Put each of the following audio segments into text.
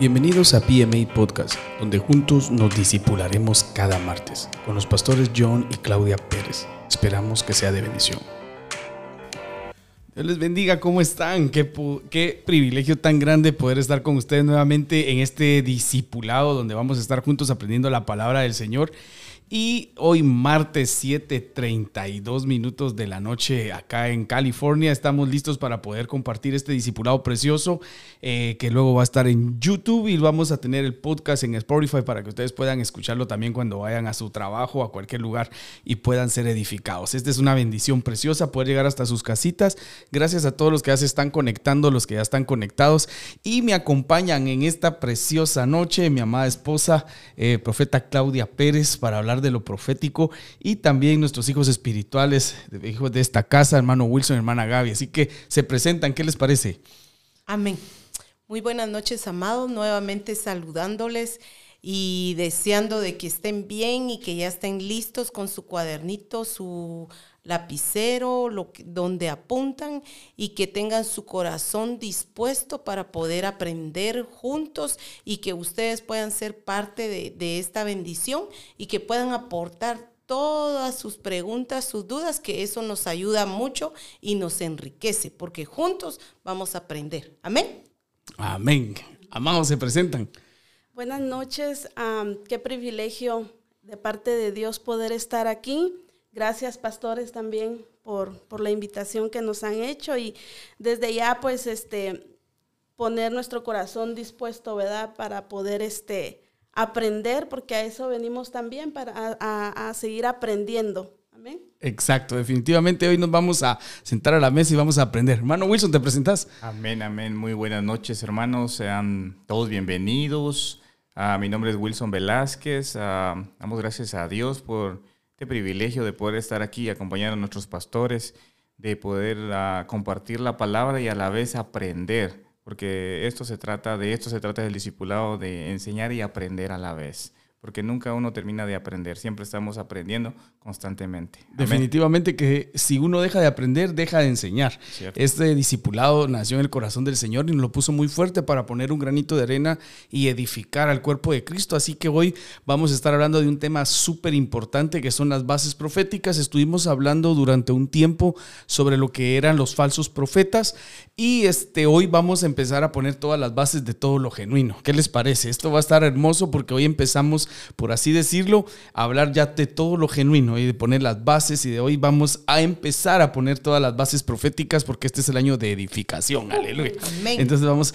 Bienvenidos a PMA Podcast, donde juntos nos disipularemos cada martes con los pastores John y Claudia Pérez. Esperamos que sea de bendición. Dios les bendiga, ¿cómo están? Qué, qué, privilegio tan grande poder estar con ustedes nuevamente en este discipulado donde vamos a estar juntos aprendiendo la palabra del Señor. Y hoy martes 7:32 minutos de la noche acá en California estamos listos para poder compartir este discipulado precioso eh, que luego va a estar en YouTube y vamos a tener el podcast en Spotify para que ustedes puedan escucharlo también cuando vayan a su trabajo a cualquier lugar y puedan ser edificados. Esta es una bendición preciosa poder llegar hasta sus casitas. Gracias a todos los que ya se están conectando, los que ya están conectados y me acompañan en esta preciosa noche mi amada esposa, eh, profeta Claudia Pérez, para hablar de lo profético y también nuestros hijos espirituales, hijos de esta casa, hermano Wilson, hermana Gaby. Así que se presentan, ¿qué les parece? Amén. Muy buenas noches, amados, nuevamente saludándoles y deseando de que estén bien y que ya estén listos con su cuadernito, su lapicero, lo donde apuntan y que tengan su corazón dispuesto para poder aprender juntos y que ustedes puedan ser parte de, de esta bendición y que puedan aportar todas sus preguntas, sus dudas, que eso nos ayuda mucho y nos enriquece, porque juntos vamos a aprender. Amén. Amén. Amados, se presentan. Buenas noches. qué privilegio de parte de Dios poder estar aquí. Gracias, pastores, también por, por la invitación que nos han hecho y desde ya, pues, este, poner nuestro corazón dispuesto, ¿verdad? Para poder, este, aprender, porque a eso venimos también, para a, seguir aprendiendo. Amén. Exacto, definitivamente hoy nos vamos a sentar a la mesa y vamos a aprender. Hermano Wilson, ¿te presentas? Amén, amén. Muy buenas noches, hermanos. Sean todos bienvenidos. Uh, mi nombre es Wilson Velázquez. Uh, damos gracias a Dios por este privilegio de poder estar aquí acompañar a nuestros pastores, de poder uh, compartir la palabra y a la vez aprender, porque esto se trata de esto se trata del discipulado de enseñar y aprender a la vez porque nunca uno termina de aprender, siempre estamos aprendiendo constantemente. Definitivamente que si uno deja de aprender, deja de enseñar. Este discipulado nació en el corazón del Señor y nos lo puso muy fuerte para poner un granito de arena y edificar al cuerpo de Cristo. Así que hoy vamos a estar hablando de un tema súper importante que son las bases proféticas. Estuvimos hablando durante un tiempo sobre lo que eran los falsos profetas y este, hoy vamos a empezar a poner todas las bases de todo lo genuino. ¿Qué les parece? Esto va a estar hermoso porque hoy empezamos por así decirlo, hablar ya de todo lo genuino y de poner las bases y de hoy vamos a empezar a poner todas las bases proféticas porque este es el año de edificación, aleluya. Entonces vamos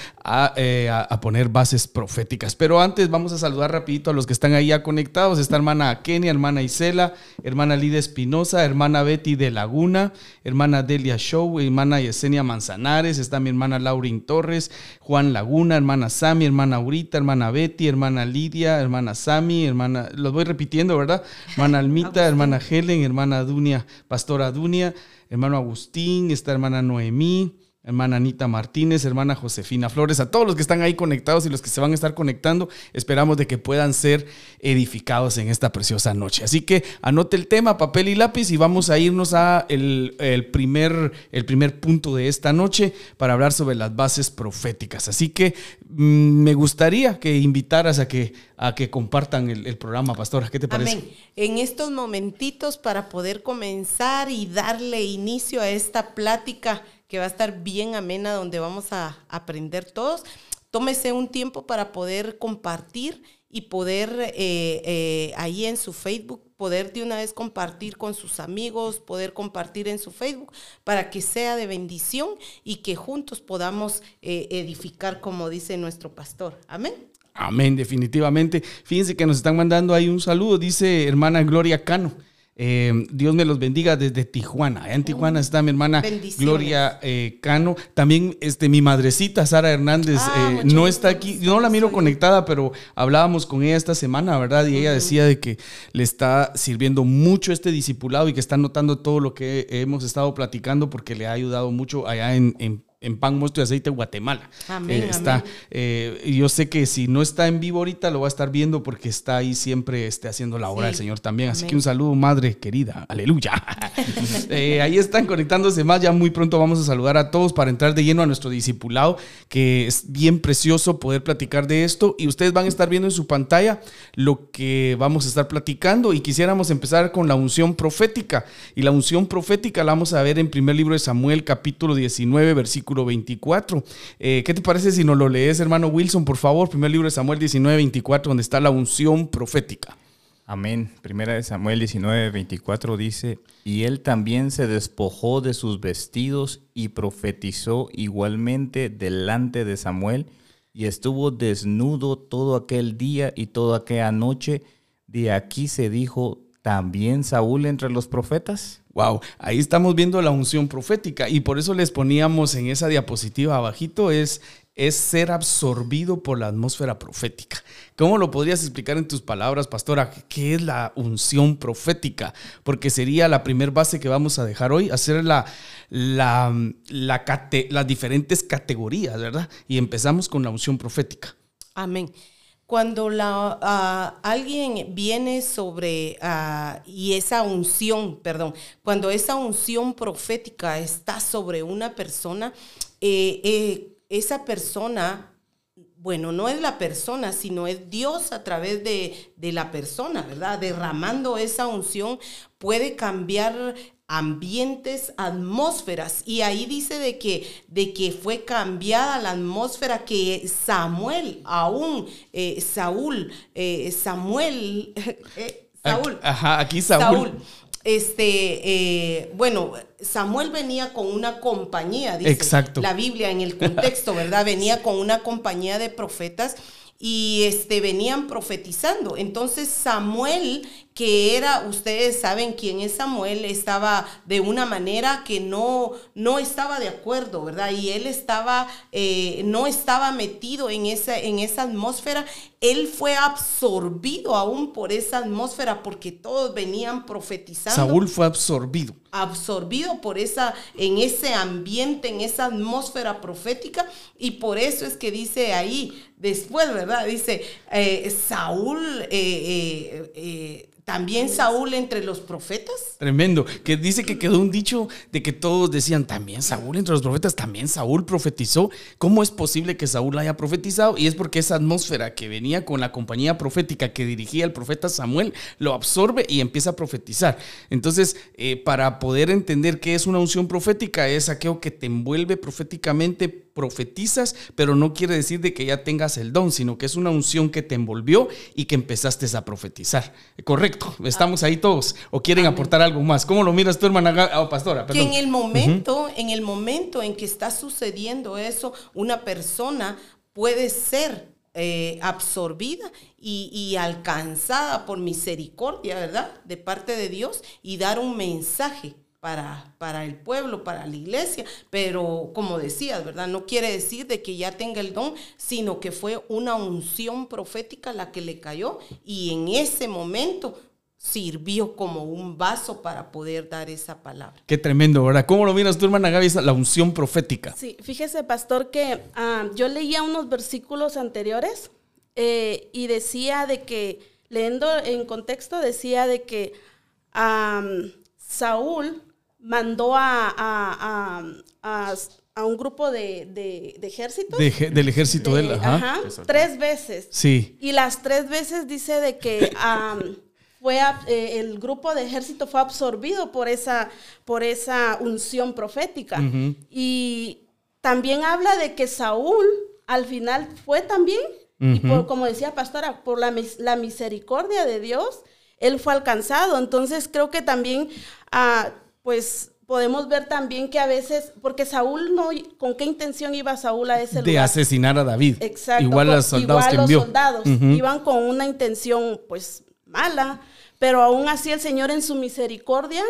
eh, a, poner bases proféticas. Pero antes vamos a saludar rapidito a los que están ahí ya conectados. Está hermana Kenia, hermana Isela, hermana Lida Espinosa, hermana Betty de Laguna, hermana Delia Show, hermana Yesenia Manzanares, está mi hermana Laurin Torres, Juan Laguna, hermana Sami, hermana Aurita, hermana Betty, hermana Lidia, hermana Sami, hermana, los voy repitiendo, ¿verdad? Hermana Almita, hermana Helen, hermana Dunia, pastora Dunia, hermano Agustín, esta hermana Noemí, hermana Anita Martínez, hermana Josefina Flores, a todos los que están ahí conectados y los que se van a estar conectando, esperamos de que puedan ser edificados en esta preciosa noche. Así que anote el tema, papel y lápiz y vamos a irnos a el, primer, el primer punto de esta noche para hablar sobre las bases proféticas. Así que mm, me gustaría que invitaras a que, a que compartan el, programa, pastora. ¿Qué te parece? Amén. En estos momentitos para poder comenzar y darle inicio a esta plática que va a estar bien amena, donde vamos a aprender todos. Tómese un tiempo para poder compartir y poder eh, eh, ahí en su Facebook, poder de una vez compartir con sus amigos, poder compartir en su Facebook, para que sea de bendición y que juntos podamos eh, edificar, como dice nuestro pastor. Amén. Amén, definitivamente. Fíjense que nos están mandando ahí un saludo, dice hermana Gloria Cano. Eh, Dios me los bendiga desde Tijuana. en Tijuana está mi hermana Gloria eh, Cano. También este, mi madrecita Sara Hernández ah, eh, no está aquí. no la miro conectada, pero hablábamos con ella esta semana, ¿verdad? Y ella decía de que le está sirviendo mucho este discipulado y que está notando todo lo que hemos estado platicando porque le ha ayudado mucho allá en en Pan, Mosto y Aceite Guatemala. Amén, Eh, está, amén. eh, yo sé que si no está en vivo ahorita, lo va a estar viendo porque está ahí siempre este, haciendo la obra Sí. del Señor también. Así Amén. que un saludo, madre querida. Aleluya. Eh, ahí están conectándose más. Ya muy pronto vamos a saludar a todos para entrar de lleno a nuestro discipulado, que es bien precioso poder platicar de esto. Y ustedes van a estar viendo en su pantalla lo que vamos a estar platicando. Y quisiéramos empezar con la unción profética. Y la unción profética la vamos a ver en primer libro de Samuel, capítulo 19, versículo 24. Eh, ¿Qué te parece si nos lo lees, hermano Wilson, por favor? Primer libro de Samuel 19, 24, donde está la unción profética. Amén. Primera de Samuel 19, 24 dice, y él también se despojó de sus vestidos y profetizó igualmente delante de Samuel, y estuvo desnudo todo aquel día y toda aquella noche. De aquí se dijo, ¿también Saúl entre los profetas? Wow, ahí estamos viendo la unción profética y por eso les poníamos en esa diapositiva abajito es, es ser absorbido por la atmósfera profética. ¿Cómo lo podrías explicar en tus palabras, pastora? ¿Qué es la unción profética? Porque sería la primer base que vamos a dejar hoy, hacer las diferentes categorías, ¿verdad? Y empezamos con la unción profética. Amén. Cuando la, alguien viene sobre, y esa unción, perdón, cuando esa unción profética está sobre una persona, eh, eh, esa persona, bueno, no es la persona, sino es Dios a través de, de la persona, ¿verdad? Derramando esa unción puede cambiar ambientes, atmósferas. Y ahí dice de que, de que fue cambiada la atmósfera que Samuel, aún eh, Saúl, eh, Samuel, eh, Saúl, Aquí- ajá, aquí Saúl. Saúl, este, bueno, Samuel venía con una compañía, dice Exacto. la Biblia en el contexto, ¿verdad? Venía con una compañía de profetas y este venían profetizando. Entonces Samuel, que era, ustedes saben quién es Samuel, estaba de una manera que no, no estaba de acuerdo, ¿verdad? Y él estaba, eh, no estaba metido en esa, en esa atmósfera. Él fue absorbido aún por esa atmósfera porque todos venían profetizando Saúl fue absorbido. absorbido por esa, en ese ambiente, en esa atmósfera profética, y por eso es que dice ahí, después, ¿verdad? Dice, eh, Saúl, eh, también Saúl entre los profetas. Tremendo. Que dice que quedó un dicho de que todos decían, también Saúl entre los profetas, también Saúl profetizó. ¿Cómo es posible que Saúl haya profetizado? Y es porque esa atmósfera que venía con la compañía profética que dirigía el profeta Samuel lo absorbe y empieza a profetizar. Entonces, eh, para poder entender qué es una unción profética, es aquello que te envuelve proféticamente, profetizas, pero no quiere decir de que ya tengas el don, sino que es una unción que te envolvió y que empezaste a profetizar. Correcto, estamos ahí todos. ¿O quieren aportar algo más? ¿Cómo lo miras tú, hermana ah, pastora? Que en el momento, en el momento en que está sucediendo eso, una persona puede ser eh, absorbida y, y alcanzada por misericordia, ¿verdad? De parte de Dios y dar un mensaje para, para el pueblo, para la iglesia. Pero como decías, ¿verdad? No quiere decir de que ya tenga el don, sino que fue una unción profética la que le cayó y en ese momento sirvió como un vaso para poder dar esa palabra. Qué tremendo, ¿verdad? ¿Cómo lo miras tú, hermana Gaby? esa- La unción profética. Sí, fíjese, pastor, que ah, yo leía unos versículos anteriores eh, y decía de que, leyendo en contexto, decía de que Saúl mandó a, a- a- a- a un grupo de, de- de ejércitos. De ej- del ejército de él, ajá. ajá, tres veces. Sí. Y las tres veces dice de que fue eh, el grupo de ejército fue absorbido por esa, por esa unción profética. Y también habla de que Saúl al final fue también, y por, como decía Pastora, por la, mis- la misericordia de Dios, él fue alcanzado. Entonces creo que también, ah, pues podemos ver también que a veces, porque Saúl no, ¿con qué intención iba Saúl a ese De lugar? asesinar a David. Exacto. Igual a pues, los soldados igual que los envió. soldados iban con una intención pues mala, pero aún así el Señor en su misericordia,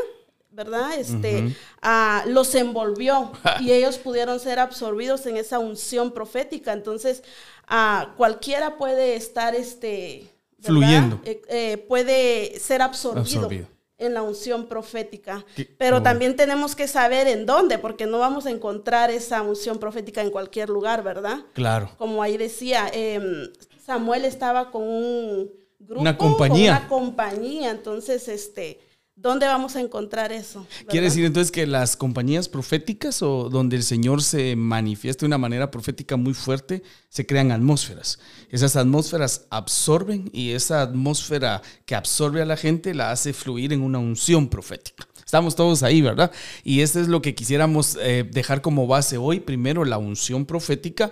¿verdad? Este, ah, los envolvió y ellos pudieron ser absorbidos en esa unción profética. Entonces, ah, cualquiera puede estar, este, ¿verdad? Fluyendo. Eh, eh, puede ser absorbido. Absorbido. En la unción profética. Pero también tenemos que saber en dónde, porque no vamos a encontrar esa unción profética en cualquier lugar, ¿verdad? Claro. Como ahí decía, em, Samuel estaba con un grupo, una compañía. Con una compañía, entonces, este, ¿Dónde vamos a encontrar eso? Quiere decir entonces que las compañías proféticas o donde el Señor se manifiesta de una manera profética muy fuerte, se crean atmósferas. Esas atmósferas absorben y esa atmósfera que absorbe a la gente la hace fluir en una unción profética. Estamos todos ahí, ¿verdad? Y esto es lo que quisiéramos eh, dejar como base hoy. Primero, la unción profética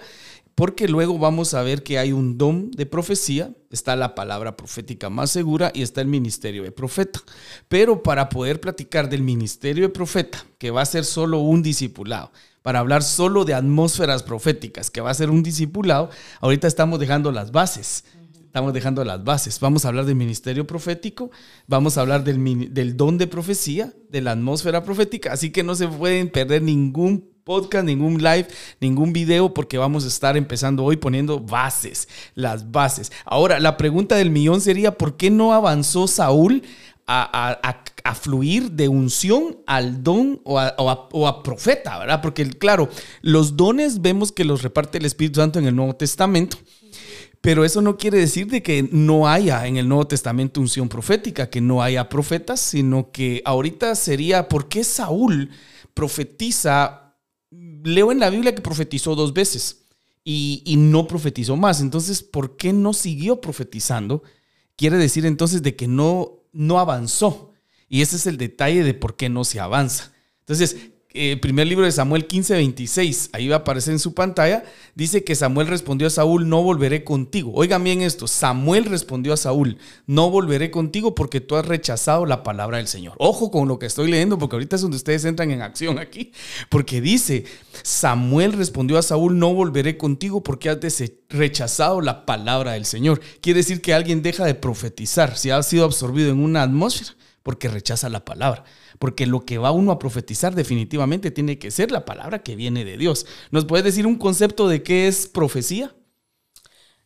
porque luego vamos a ver que hay un don de profecía, está la palabra profética más segura y está el ministerio de profeta. Pero para poder platicar del ministerio de profeta, que va a ser solo un discipulado, para hablar solo de atmósferas proféticas, que va a ser un discipulado, ahorita estamos dejando las bases. Estamos dejando las bases. Vamos a hablar del ministerio profético, vamos a hablar del, del don de profecía, de la atmósfera profética, así que no se pueden perder ningún podcast, ningún live, ningún video, porque vamos a estar empezando hoy poniendo bases, las bases. Ahora, la pregunta del millón sería, ¿por qué no avanzó Saúl a, fluir de unción al don o a, profeta, ¿verdad? Porque, claro, los dones vemos que los reparte el Espíritu Santo en el Nuevo Testamento. Pero eso no quiere decir de que no haya en el Nuevo Testamento unción profética, que no haya profetas, sino que ahorita sería, ¿por qué Saúl profetiza leo en la Biblia que profetizó dos veces y, no profetizó más. Entonces, ¿por qué no siguió profetizando? Quiere decir entonces de que no, no avanzó. Y ese es el detalle de por qué no se avanza. Entonces, eh, primer libro de Samuel 15, 26, ahí va a aparecer en su pantalla, dice que Samuel respondió a Saúl, no volveré contigo. Oigan bien esto, Samuel respondió a Saúl, no volveré contigo porque tú has rechazado la palabra del Señor. Ojo con lo que estoy leyendo porque ahorita es donde ustedes entran en acción aquí, porque dice, Samuel respondió a Saúl, no volveré contigo porque has rechazado la palabra del Señor. Quiere decir que alguien deja de profetizar si ha sido absorbido en una atmósfera porque rechaza la palabra porque lo que va uno a profetizar definitivamente tiene que ser la palabra que viene de Dios. ¿Nos puedes decir un concepto de qué es profecía?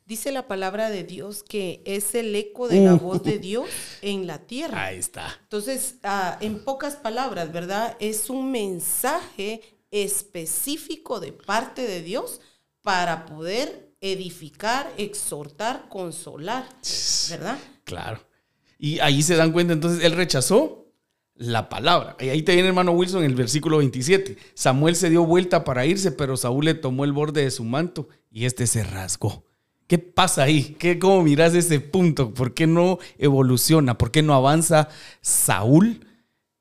Dice la palabra de Dios que es el eco de la voz de Dios en la tierra. Ahí está. Entonces, ah, en pocas palabras, ¿verdad? Es un mensaje específico de parte de Dios para poder edificar, exhortar, consolar, ¿verdad? Claro. Y ahí se dan cuenta, entonces él rechazó la palabra. Y ahí te viene hermano Wilson en el versículo 27. Samuel se dio vuelta para irse, pero Saúl le tomó el borde de su manto y este se rasgó. ¿Qué pasa ahí? ¿Qué, ¿Cómo miras ese punto? ¿Por qué no evoluciona? ¿Por qué no avanza Saúl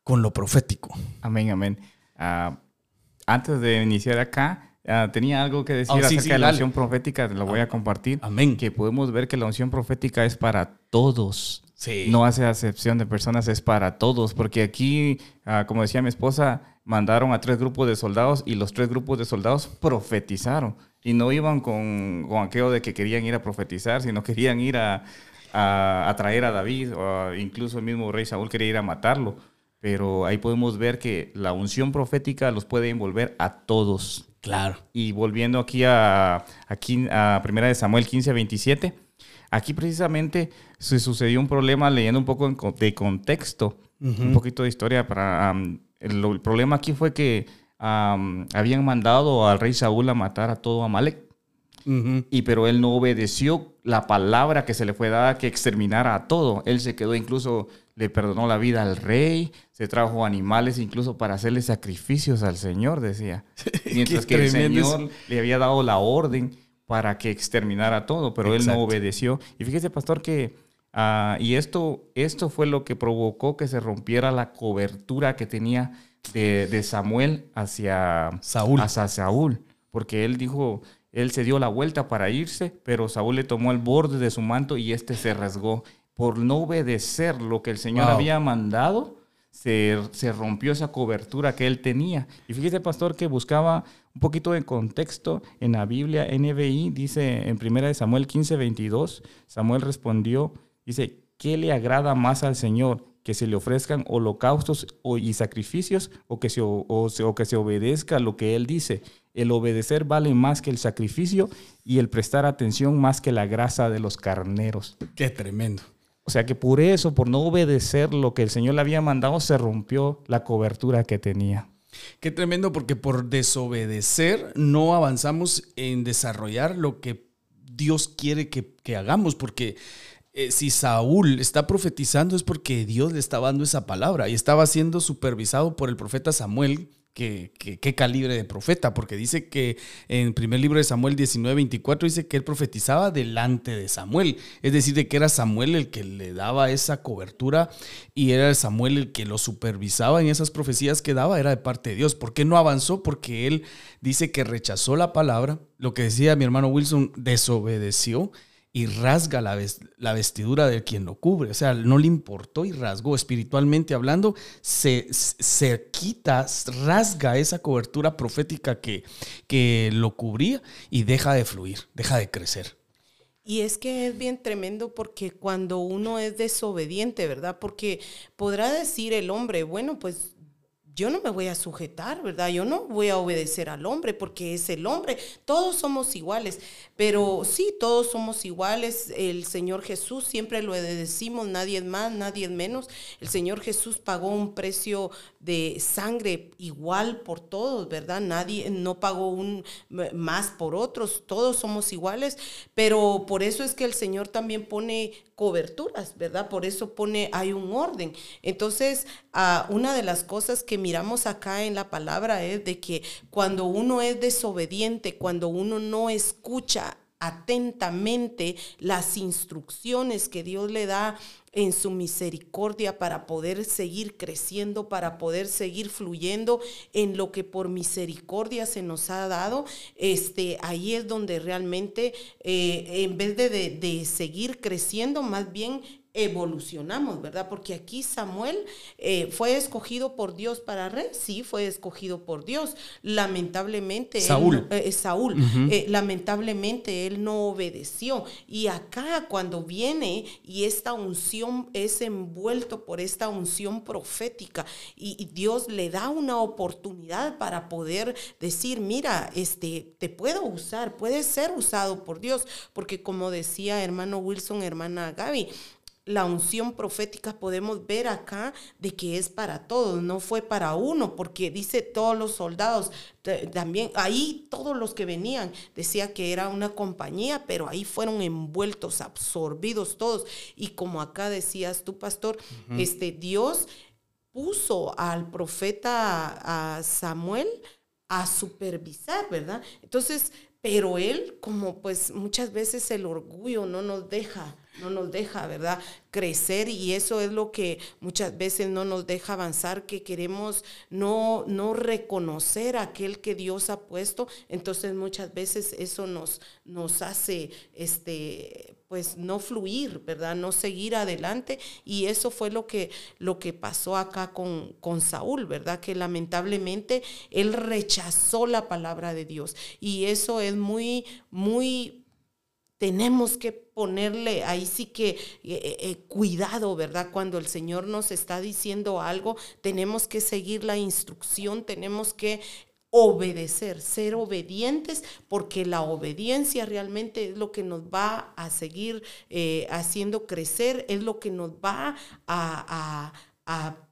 con lo profético? Amén, amén. Ah, antes de iniciar acá, ah, tenía algo que decir oh, acerca de la unción profética, lo voy a compartir. Amén. Que podemos ver que la unción profética es para todos no hace acepción de personas, es para todos, porque aquí, ah, como decía mi esposa, mandaron a tres grupos de soldados y los tres grupos de soldados profetizaron. Y no iban con, con aquello de que querían ir a profetizar, sino querían ir a, a, traer a David, o incluso el mismo rey Saúl quería ir a matarlo. Pero ahí podemos ver que la unción profética los puede envolver a todos. Claro. Y volviendo aquí a, aquí a Primera de Samuel 15, 27 Aquí precisamente se sucedió un problema leyendo un poco de contexto, un poquito de historia. Para, el, problema aquí fue que habían mandado al rey Saúl a matar a todo Amalek. Y pero él no obedeció la palabra que se le fue dada que exterminara a todo. Él se quedó incluso, le perdonó la vida al rey, se trajo animales incluso para hacerle sacrificios al Señor, decía. Mientras que el Señor le había dado la orden para que exterminara todo, pero él no obedeció. Y fíjese, pastor, que ah, y esto, esto fue lo que provocó que se rompiera la cobertura que tenía de, Samuel hacia Saúl. hacia Saúl, porque él dijo, él se dio la vuelta para irse, pero Saúl le tomó el borde de su manto y este se rasgó por no obedecer lo que el Señor había mandado. Se, se, rompió esa cobertura que él tenía. Y fíjese, pastor, que buscaba un poquito de contexto, en la Biblia NBI dice en 1 Samuel 15, 22, Samuel respondió, dice, ¿qué le agrada más al Señor? Que se le ofrezcan holocaustos y sacrificios o que, se, o, que se obedezca lo que Él dice. El obedecer vale más que el sacrificio y el prestar atención más que la grasa de los carneros. Qué tremendo. O sea que por eso, por no obedecer lo que el Señor le había mandado, se rompió la cobertura que tenía. Qué tremendo, porque por desobedecer no avanzamos en desarrollar lo que Dios quiere que, hagamos, porque eh, si Saúl está profetizando es porque Dios le estaba dando esa palabra y estaba siendo supervisado por el profeta Samuel, qué, calibre de profeta, porque dice que en primer libro de Samuel 19, 24 dice que él profetizaba delante de Samuel, es decir, de que era Samuel el que le daba esa cobertura y era Samuel el que lo supervisaba en esas profecías que daba, era de parte de Dios. ¿Por qué no avanzó? Porque él dice que rechazó la palabra, lo que decía mi hermano Wilson, desobedeció y rasga la, vestidura de quien lo cubre. O sea, no le importó y rasgó. Espiritualmente hablando, se, se quita, rasga esa cobertura profética que, que lo cubría y deja de fluir, deja de crecer. Y es que es bien tremendo porque cuando uno es desobediente, ¿verdad? Porque podrá decir el hombre, bueno, pues yo no me voy a sujetar, ¿verdad? Yo no voy a obedecer al hombre porque es el hombre. Todos somos iguales, pero sí, todos somos iguales. El Señor Jesús, siempre lo decimos, nadie más, nadie menos. El Señor Jesús pagó un precio de sangre igual por todos, ¿verdad? Nadie no pagó un más por otros, todos somos iguales, pero por eso es que el Señor también pone coberturas, ¿verdad? Por eso pone, hay un orden. Entonces, ah, una de las cosas que miramos acá en la palabra es de que cuando uno es desobediente, cuando uno no escucha atentamente las instrucciones que Dios le da en su misericordia para poder seguir creciendo, para poder seguir fluyendo en lo que por misericordia se nos ha dado, este, ahí es donde realmente eh, en vez de, de seguir creciendo, más bien evolucionamos, ¿verdad? Porque aquí Samuel eh, fue escogido por Dios para rey, sí, fue escogido por Dios. Lamentablemente, Saúl, eh, Saúl eh, lamentablemente él no obedeció. Y acá cuando viene y esta unción es envuelto por esta unción profética y, Dios le da una oportunidad para poder decir, mira, este, te puedo usar, puedes ser usado por Dios, porque como decía hermano Wilson, hermana Gaby, la unción profética podemos ver acá de que es para todos, no fue para uno, porque dice todos los soldados, también ahí todos los que venían, decía que era una compañía, pero ahí fueron envueltos, absorbidos todos. Y como acá decías tú, pastor, este Dios puso al profeta a Samuel a supervisar, ¿verdad? Entonces, pero él, como pues muchas veces el orgullo no nos deja no nos deja, ¿verdad? Crecer y eso es lo que muchas veces no nos deja avanzar, que queremos no, no reconocer aquel que Dios ha puesto. Entonces muchas veces eso nos, nos hace, este, pues no fluir, ¿verdad? No seguir adelante. Y eso fue lo que, lo que pasó acá con, con Saúl, ¿verdad? Que lamentablemente él rechazó la palabra de Dios. Y eso es muy, muy tenemos que ponerle ahí sí que eh, eh, eh, cuidado, ¿verdad? Cuando el Señor nos está diciendo algo, tenemos que seguir la instrucción, tenemos que obedecer, ser obedientes, porque la obediencia realmente es lo que nos va a seguir haciendo crecer, es lo que nos va a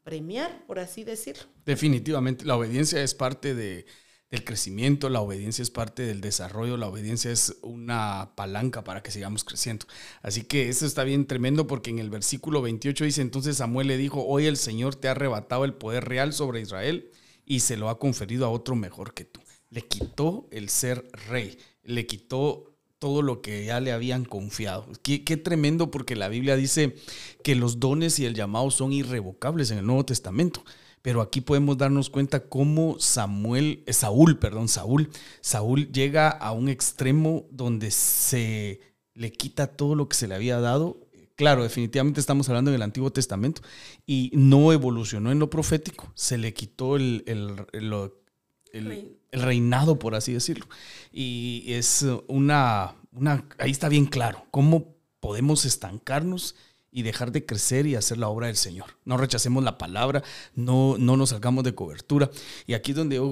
premiar, por así decirlo. Definitivamente, la obediencia es parte de del crecimiento, la obediencia es parte del desarrollo, la obediencia es una palanca para que sigamos creciendo. Así que eso está bien tremendo porque en el versículo 28 dice, entonces Samuel le dijo, hoy el Señor te ha arrebatado el poder real sobre Israel y se lo ha conferido a otro mejor que tú. Le quitó el ser rey, le quitó todo lo que ya le habían confiado. Qué, qué, tremendo porque la Biblia dice que los dones y el llamado son irrevocables en el Nuevo Testamento. Pero aquí podemos darnos cuenta cómo Samuel, eh, Saúl, perdón, Saúl, Saúl llega a un extremo donde se le quita todo lo que se le había dado. Claro, definitivamente estamos hablando del Antiguo Testamento y no evolucionó en lo profético, se le quitó el, el, reinado, por así decirlo. Y es una, una, ahí está bien claro, cómo podemos estancarnos y dejar de crecer y hacer la obra del Señor. No rechacemos la palabra, no, no nos salgamos de cobertura. Y aquí es donde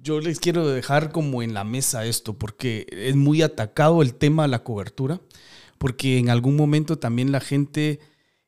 yo, les quiero dejar como en la mesa esto, porque es muy atacado el tema de la cobertura, porque en algún momento también la gente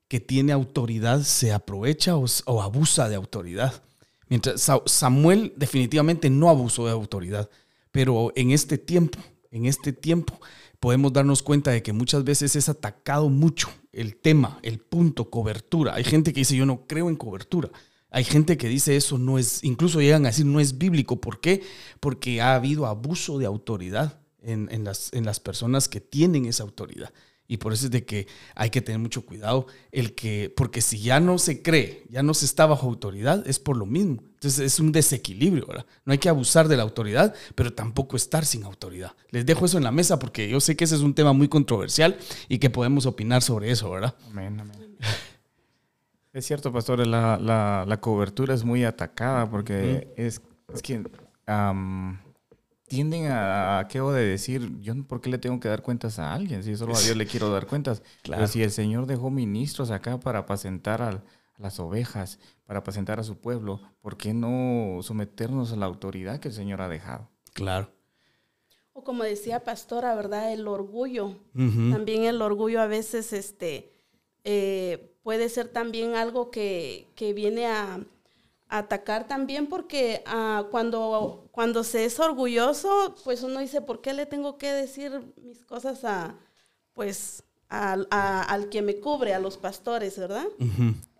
que tiene autoridad se aprovecha o, o abusa de autoridad. Mientras Samuel definitivamente no abusó de autoridad, pero en este tiempo, en este tiempo, podemos darnos cuenta de que muchas veces es atacado mucho el tema, el punto, cobertura. Hay gente que dice yo no creo en cobertura. Hay gente que dice eso no es, incluso llegan a decir no es bíblico. ¿Por qué? Porque ha habido abuso de autoridad en, las, en las personas que tienen esa autoridad. Y por eso es de que hay que tener mucho cuidado, el que, porque si ya no se cree, ya no se está bajo autoridad, es por lo mismo. Entonces es un desequilibrio, ¿verdad? No hay que abusar de la autoridad, pero tampoco estar sin autoridad. Les dejo eso en la mesa porque yo sé que ese es un tema muy controversial y que podemos opinar sobre eso, ¿verdad? Amén, amén. Es cierto, pastor, la, cobertura es muy atacada porque es, es que tienden a, ¿qué de decir? Yo, ¿por qué le tengo que dar cuentas a alguien? Si solo a Dios le quiero dar cuentas. Claro. si el Señor dejó ministros acá para apacentar a, las ovejas, para apacentar a su pueblo, ¿por qué no someternos a la autoridad que el Señor ha dejado? Claro. O como decía Pastora, ¿verdad? El orgullo. También el orgullo a veces este, eh, puede ser también algo que, que viene a atacar también porque ah, cuando, cuando se es orgulloso, pues uno dice, ¿por qué le tengo que decir mis cosas a, pues, al que me cubre, a los pastores, verdad?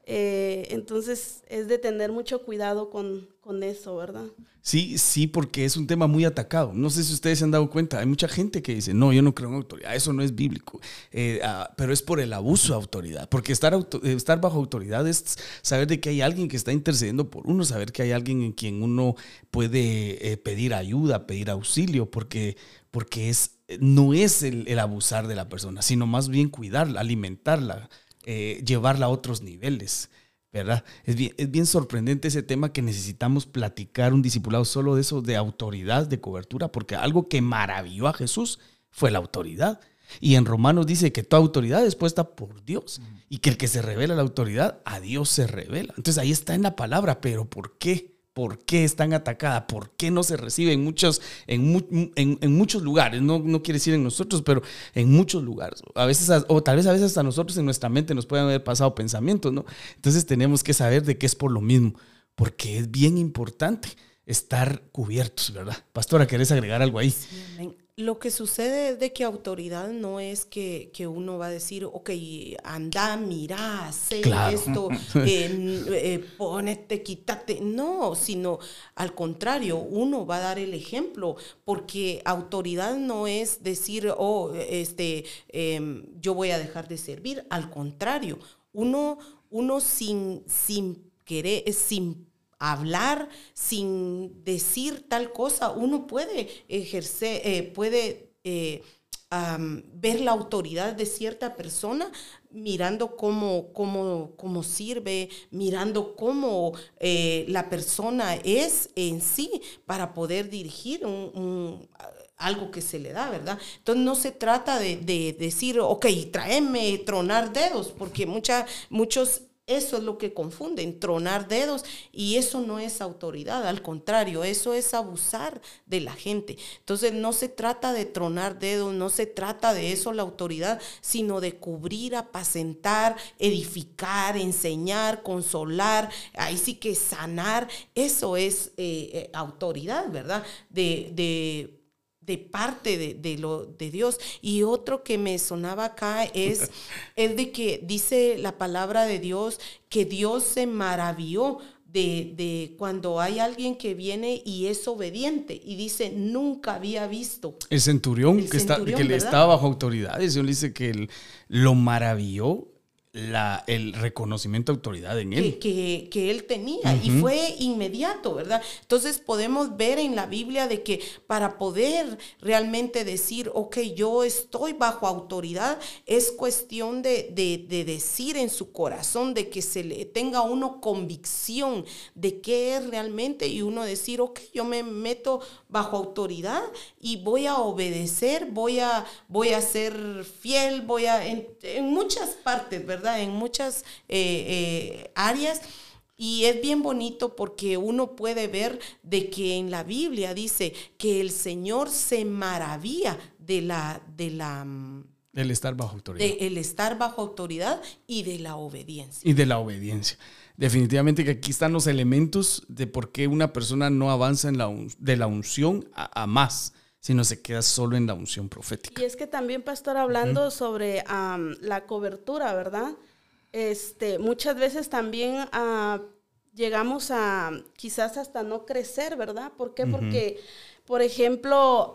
Eh, entonces es de tener mucho cuidado con, con, eso, ¿verdad? Sí, sí, porque es un tema muy atacado. No sé si ustedes se han dado cuenta, hay mucha gente que dice, no, yo no creo en autoridad, eso no es bíblico, eh, ah, pero es por el abuso de autoridad, porque estar, estar bajo autoridad es saber de que hay alguien que está intercediendo por uno, saber que hay alguien en quien uno puede eh, pedir ayuda, pedir auxilio, porque, porque es, no es el abusar de la persona, sino más bien cuidarla, alimentarla, eh, llevarla a otros niveles. ¿verdad? Es bien, es bien sorprendente ese tema que necesitamos platicar un discipulado solo de eso, de autoridad, de cobertura, porque algo que maravilló a Jesús fue la autoridad. Y en Romanos dice que toda autoridad es puesta por Dios y que el que se revela la autoridad, a Dios se revela. Entonces ahí está en la palabra, pero ¿por qué? Por qué están atacadas, por qué no se recibe en muchos, en, en, muchos lugares, no, no, quiere decir en nosotros, pero en muchos lugares. A veces, o tal vez a veces hasta nosotros en nuestra mente nos pueden haber pasado pensamientos, ¿no? Entonces tenemos que saber de qué es por lo mismo, porque es bien importante estar cubiertos, ¿verdad? Pastora, ¿querés agregar algo ahí? Sí, lo que sucede es de que autoridad no es que, uno va a decir, ok, anda, mira, sé esto, eh, eh, ponete, quítate. No, sino al contrario, uno va a dar el ejemplo, porque autoridad no es decir, oh, este, em, yo voy a dejar de servir. Al contrario, uno, uno sin, sin querer, sin hablar sin decir tal cosa. Uno puede ejercer, eh, puede eh, ver la autoridad de cierta persona mirando cómo, cómo, cómo sirve, mirando cómo eh, la persona es en sí para poder dirigir algo que se le da, ¿verdad? Entonces no se trata de, de decir, ok, tráeme tronar dedos, porque mucha, muchos eso es lo que confunden, tronar dedos, y eso no es autoridad, al contrario, eso es abusar de la gente. Entonces no se trata de tronar dedos, no se trata de eso la autoridad, sino de cubrir, apacentar, edificar, enseñar, consolar, ahí sí que sanar, eso es eh, eh, autoridad, ¿verdad? De, de de parte de, lo, de Dios. Y otro que me sonaba acá es el de que dice la palabra de Dios que Dios se maravilló de, de, cuando hay alguien que viene y es obediente y dice, nunca había visto. El centurión, que, está, que le estaba bajo autoridades, Dios dice que él, lo maravilló la, el reconocimiento de autoridad en él. Que, que, él tenía y fue inmediato, ¿verdad? Entonces podemos ver en la Biblia de que para poder realmente decir, ok, yo estoy bajo autoridad, es cuestión de, de, decir en su corazón, de que se le tenga uno convicción de qué es realmente y uno decir, ok, yo me meto bajo autoridad y voy a obedecer, voy a, voy a ser fiel, voy a, en, en muchas partes, ¿verdad? En muchas eh, eh, áreas. Y es bien bonito porque uno puede ver de que en la Biblia dice que el Señor se maravilla de la, de la, El estar bajo autoridad. De el estar bajo autoridad y de la obediencia. Y de la obediencia. Definitivamente que aquí están los elementos de por qué una persona no avanza en la, de la unción a, más, sino se queda solo en la unción profética. Y es que también, pastor, hablando sobre la cobertura, ¿verdad? Este, muchas veces también uh, llegamos a quizás hasta no crecer, ¿verdad? ¿Por qué? Porque, por ejemplo,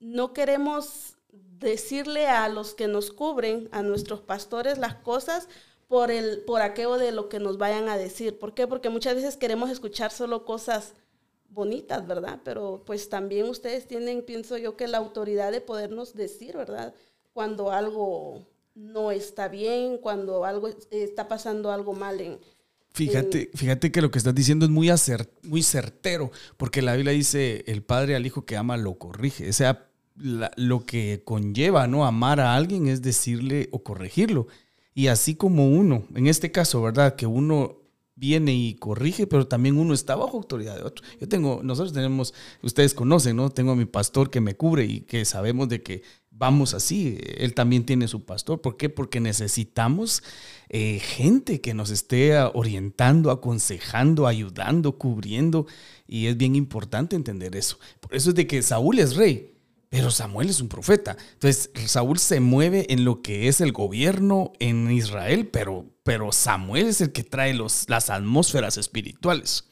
no queremos decirle a los que nos cubren, a nuestros pastores, las cosas por, el, por aquello de lo que nos vayan a decir. ¿Por qué? Porque muchas veces queremos escuchar solo cosas bonitas, ¿verdad? Pero pues también ustedes tienen, pienso yo, que la autoridad de podernos decir, ¿verdad? Cuando algo no está bien, cuando algo está pasando algo mal en, Fíjate, fíjate que lo que estás diciendo es muy, muy certero, porque la Biblia dice, el padre al hijo que ama lo corrige. O sea, lo que conlleva ¿no? amar a alguien es decirle o corregirlo. Y así como uno, en este caso, ¿verdad? Que uno viene y corrige, pero también uno está bajo autoridad de otro. Yo tengo, nosotros tenemos, ustedes conocen, ¿no? Tengo a mi pastor que me cubre y que sabemos de que vamos así. Él también tiene su pastor. ¿Por qué? Porque necesitamos eh, gente que nos esté orientando, aconsejando, ayudando, cubriendo. Y es bien importante entender eso. Por eso es de que Saúl es rey. Pero Samuel es un profeta. Entonces, Saúl se mueve en lo que es el gobierno en Israel, pero, pero Samuel es el que trae los, las atmósferas espirituales,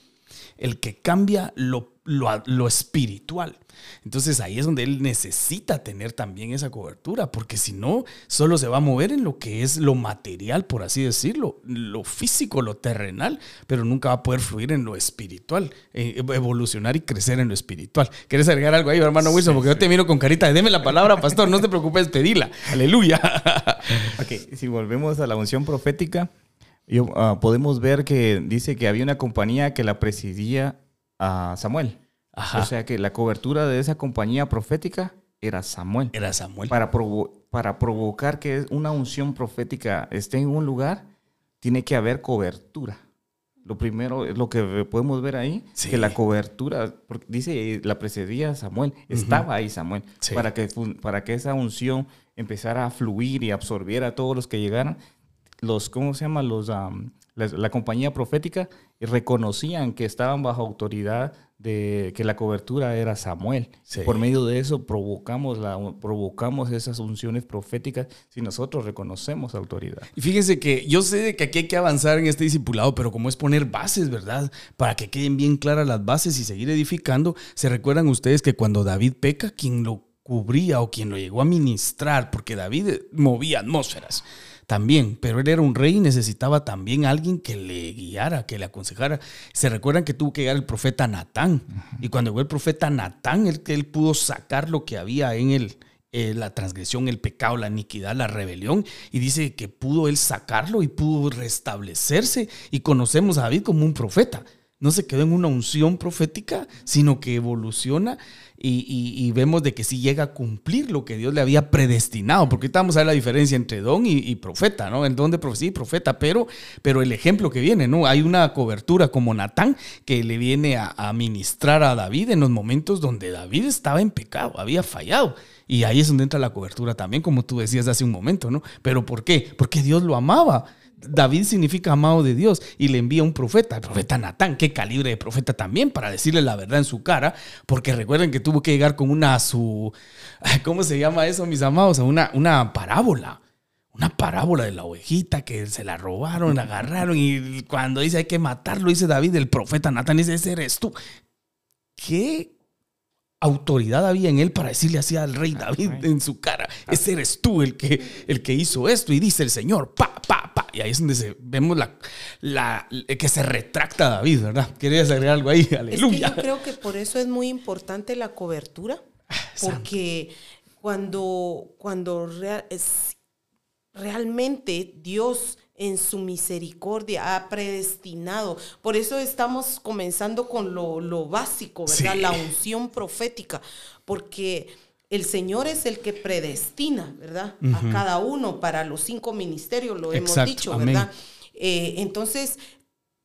el que cambia lo, lo espiritual. Entonces ahí es donde él necesita tener también esa cobertura, porque si no, solo se va a mover en lo que es lo material, por así decirlo, lo físico, lo terrenal, pero nunca va a poder fluir en lo espiritual, eh, evolucionar y crecer en lo espiritual. ¿Quieres agregar algo ahí, hermano Wilson? Porque yo te miro con carita de deme la palabra, pastor, no te preocupes, pedila. Aleluya. ok, si volvemos a la unción profética, ah, podemos ver que dice que había una compañía que la presidía a Samuel. O sea que la cobertura de esa compañía profética era Samuel. Era Samuel. Para, para provocar que una unción profética esté en un lugar, tiene que haber cobertura. Lo primero, lo que podemos ver ahí, que la cobertura, dice, la precedía Samuel, estaba ahí Samuel, para, que, para que esa unción empezara a fluir y absorbiera a todos los que llegaran, los, ¿cómo se llama? Los, la, compañía profética reconocían que estaban bajo autoridad de que la cobertura era Samuel. Por medio de eso provocamos, la, provocamos esas unciones proféticas si nosotros reconocemos autoridad. Y fíjense que yo sé que aquí hay que avanzar en este discipulado, pero como es poner bases, ¿verdad? Para que queden bien claras las bases y seguir edificando, se recuerdan ustedes que cuando David peca, quien lo cubría o quien lo llegó a ministrar, porque David movía atmósferas también, pero él era un rey y necesitaba también alguien que le guiara, que le aconsejara. Se recuerdan que tuvo que llegar el profeta Natán, y cuando llegó el profeta Natán, él, él pudo sacar lo que había en él. Eh, la transgresión, el pecado, la iniquidad, la rebelión, y dice que pudo él sacarlo y pudo restablecerse, y conocemos a David como un profeta. No se quedó en una unción profética, sino que evoluciona y, vemos de que sí llega a cumplir lo que Dios le había predestinado, porque ahorita vamos a ver la diferencia entre don y, profeta, ¿no? El don de profecía y profeta, pero, pero el ejemplo que viene, ¿no? Hay una cobertura como Natán que le viene a, a ministrar a David en los momentos donde David estaba en pecado, había fallado. Y ahí es donde entra la cobertura también, como tú decías hace un momento, ¿no? Pero ¿por qué? Porque Dios lo amaba. David significa amado de Dios y le envía un profeta, el profeta Natán, qué calibre de profeta también, para decirle la verdad en su cara, porque recuerden que tuvo que llegar con una su, ¿cómo se llama eso, mis amados? Una, una parábola, una parábola de la ovejita que se la robaron, la agarraron y cuando dice hay que matarlo, dice David, el profeta Natán, dice, ese eres tú. ¿Qué autoridad había en él para decirle así al rey David en su cara, ese eres tú el que, el que hizo esto y dice el Señor, pa, pa, pa, y ahí es donde vemos la, la, que se retracta David, ¿verdad? ¿Querías agregar algo ahí? Aleluya. yo creo que por eso es muy importante la cobertura, ah, porque cuando, cuando realmente Dios en su misericordia ha predestinado. Por eso estamos comenzando con lo, básico, ¿verdad? La unción profética, porque el Señor es el que predestina, ¿verdad? A cada uno para los cinco ministerios, lo hemos dicho, ¿verdad? Eh, entonces,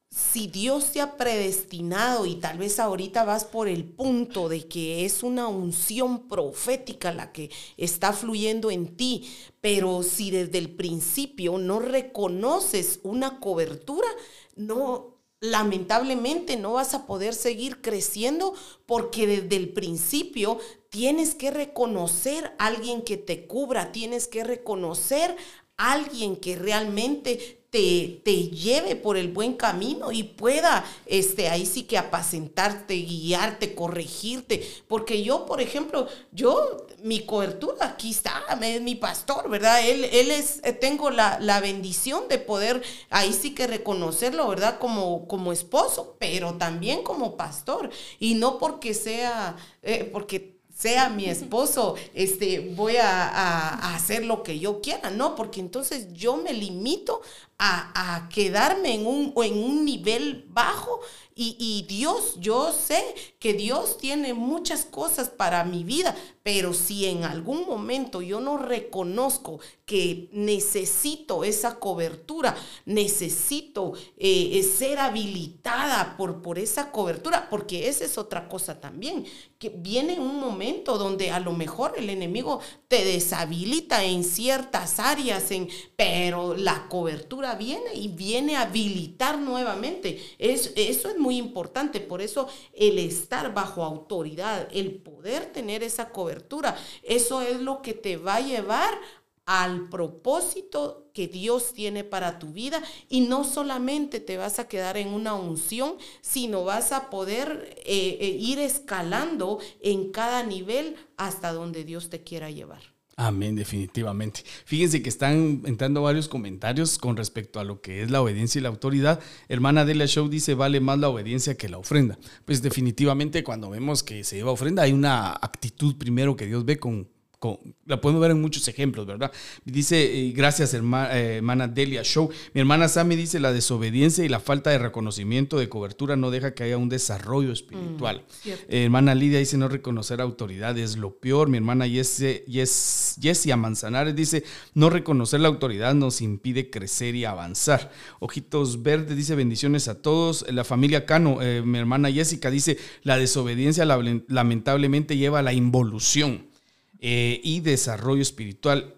si Dios te ha predestinado y tal vez ahorita vas por el punto de que es una unción profética la que está fluyendo en ti, pero si desde el principio no reconoces una cobertura, no lamentablemente no vas a poder seguir creciendo porque desde el principio tienes que reconocer a alguien que te cubra, tienes que reconocer a alguien que realmente te, lleve por el buen camino y pueda, este, ahí sí que apacentarte, guiarte, corregirte. Porque yo, por ejemplo, yo, mi cobertura aquí está, es mi pastor, ¿verdad? Él, él es, eh, tengo la, bendición de poder, ahí sí que reconocerlo, ¿verdad? Como, como esposo, pero también como pastor. Y no porque sea, eh, porque sea mi esposo, este, voy a, hacer lo que yo quiera, no, porque entonces yo me limito a, quedarme en un, en un nivel bajo. Y, y, Dios, yo sé que Dios tiene muchas cosas para mi vida, pero si en algún momento yo no reconozco que necesito esa cobertura, necesito eh, ser habilitada por, por esa cobertura, porque esa es otra cosa también, que viene un momento donde a lo mejor el enemigo te deshabilita en ciertas áreas, en, pero la cobertura viene y viene a habilitar nuevamente. Es, eso es muy importante, por eso el estar bajo autoridad, el poder tener esa cobertura, eso es lo que te va a llevar al propósito que Dios tiene para tu vida y no solamente te vas a quedar en una unción, sino vas a poder eh, eh, ir escalando en cada nivel hasta donde Dios te quiera llevar. Amén, definitivamente. Fíjense que están entrando varios comentarios con respecto a lo que es la obediencia y la autoridad. Hermana Delia Show dice, vale más la obediencia que la ofrenda. Pues definitivamente cuando vemos que se lleva ofrenda hay una actitud primero que Dios ve con, la podemos ver en muchos ejemplos, ¿verdad? Dice, gracias hermana, eh, hermana, Delia Show. Mi hermana Sammy dice, la desobediencia y la falta de reconocimiento de cobertura no deja que haya un desarrollo espiritual. Mm, hermana Lidia dice, no reconocer autoridad es lo peor. Mi hermana Jessia Manzanares dice, no reconocer la autoridad nos impide crecer y avanzar. Ojitos Verdes dice, bendiciones a todos. La familia Cano, eh, mi hermana Jessica dice, la desobediencia lamentablemente lleva a la involución. Eh, y desarrollo espiritual.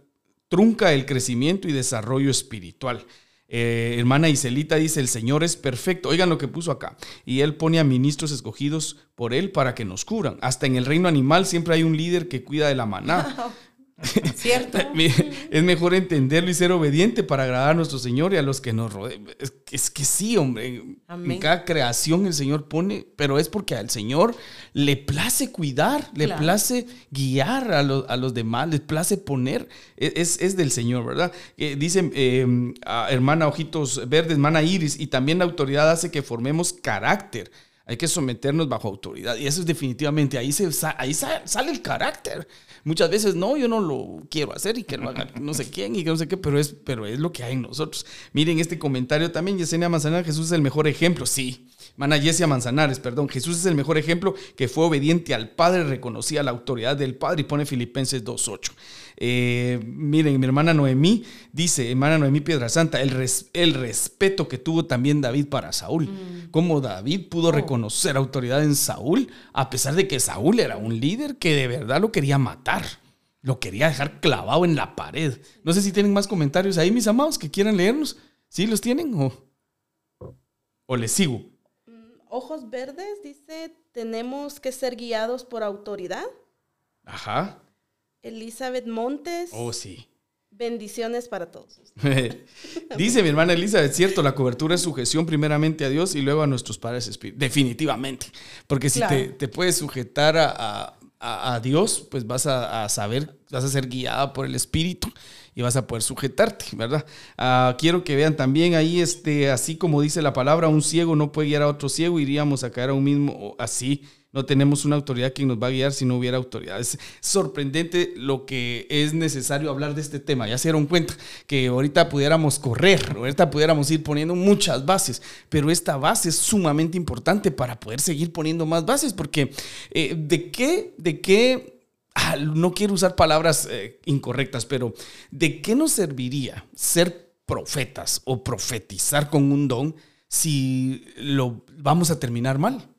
Trunca el crecimiento y desarrollo espiritual. Eh, hermana Iselita dice, el Señor es perfecto. Oigan lo que puso acá. Y Él pone a ministros escogidos por Él para que nos curan. Hasta en el reino animal siempre hay un líder que cuida de la manada. ¿Cierto? es mejor entenderlo y ser obediente para agradar a nuestro Señor y a los que nos rodean. Es, que sí, hombre. En cada creación el Señor pone, pero es porque al Señor le place cuidar, le place guiar a, los demás, le place poner. E, es, del Señor, ¿verdad? Eh, dice em, hermana Ojitos Verdes, hermana Iris, y también la autoridad hace que formemos carácter. Hay que someternos bajo autoridad. Y eso es definitivamente, ahí, se, ahí sale el carácter. Muchas veces, no, yo no lo quiero hacer y que lo haga no sé quién y que no sé qué, pero es, pero es lo que hay en nosotros. Miren este comentario también, Yesenia Manzanares, Jesús es el mejor ejemplo, sí. Mana Yesia Manzanares, perdón, Jesús es el mejor ejemplo que fue obediente al Padre, reconocía la autoridad del Padre y pone Filipenses 2.8. Eh, miren, mi hermana Noemí dice, hermana Noemí Piedra Santa, el, el respeto que tuvo también David para Saúl. Mm. Cómo David pudo oh. reconocer autoridad en Saúl, a pesar de que Saúl era un líder que de verdad lo quería matar. Lo quería dejar clavado en la pared. No sé si tienen más comentarios ahí, mis amados, que quieran leernos. ¿Sí los tienen o, o les sigo? Ojos verdes dice, tenemos que ser guiados por autoridad. Ajá. Elizabeth Montes. Oh, sí. Bendiciones para todos. Dice mi hermana Elizabeth, cierto, la cobertura es sujeción primeramente a Dios y luego a nuestros padres espíritus. Definitivamente. Porque si te, puedes sujetar a, Dios, pues vas a, saber, vas a ser guiada por el Espíritu y vas a poder sujetarte, ¿verdad? Ah, quiero que vean también ahí, este, así como dice la palabra, un ciego no puede guiar a otro ciego, iríamos a caer a un mismo, así no tenemos una autoridad que nos va a guiar si no hubiera autoridad. Es sorprendente lo que es necesario hablar de este tema. Ya se dieron cuenta que ahorita pudiéramos correr, ahorita pudiéramos ir poniendo muchas bases, pero esta base es sumamente importante para poder seguir poniendo más bases, porque eh, ¿de qué, de qué ah, no quiero usar palabras eh, incorrectas, pero ¿de qué nos serviría ser profetas o profetizar con un don si lo vamos a terminar mal.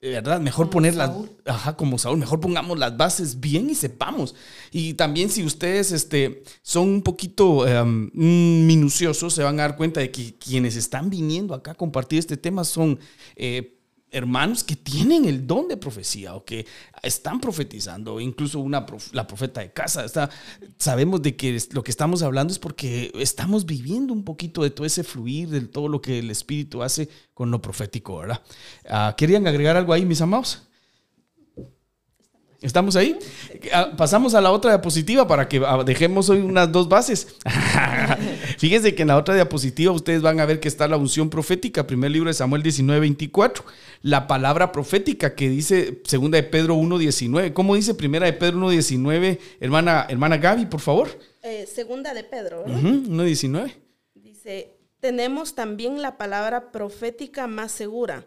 ¿Verdad? Mejor poner las, ajá, como Saúl, mejor pongamos las bases bien y sepamos. Y también si ustedes este, son un poquito em, minuciosos, se van a dar cuenta de que quienes están viniendo acá a compartir este tema son eh, hermanos que tienen el don de profecía o que están profetizando, incluso una la profeta de casa. Está, sabemos de que lo que estamos hablando es porque estamos viviendo un poquito de todo ese fluir, de todo lo que el Espíritu hace con lo profético, ¿verdad? Ah, ¿Querían agregar algo ahí, mis amados? ¿Estamos ahí? Ah, pasamos a la otra diapositiva para que ah, dejemos hoy unas dos bases. Fíjense que en la otra diapositiva ustedes van a ver que está la unción profética, primer libro de Samuel 19, 24. La palabra profética que dice segunda de Pedro 1, 19. ¿Cómo dice primera de Pedro 1, 19? Hermana, hermana Gaby, por favor. Eh, segunda de Pedro, ¿verdad? 1, 19. Dice, tenemos también la palabra profética más segura,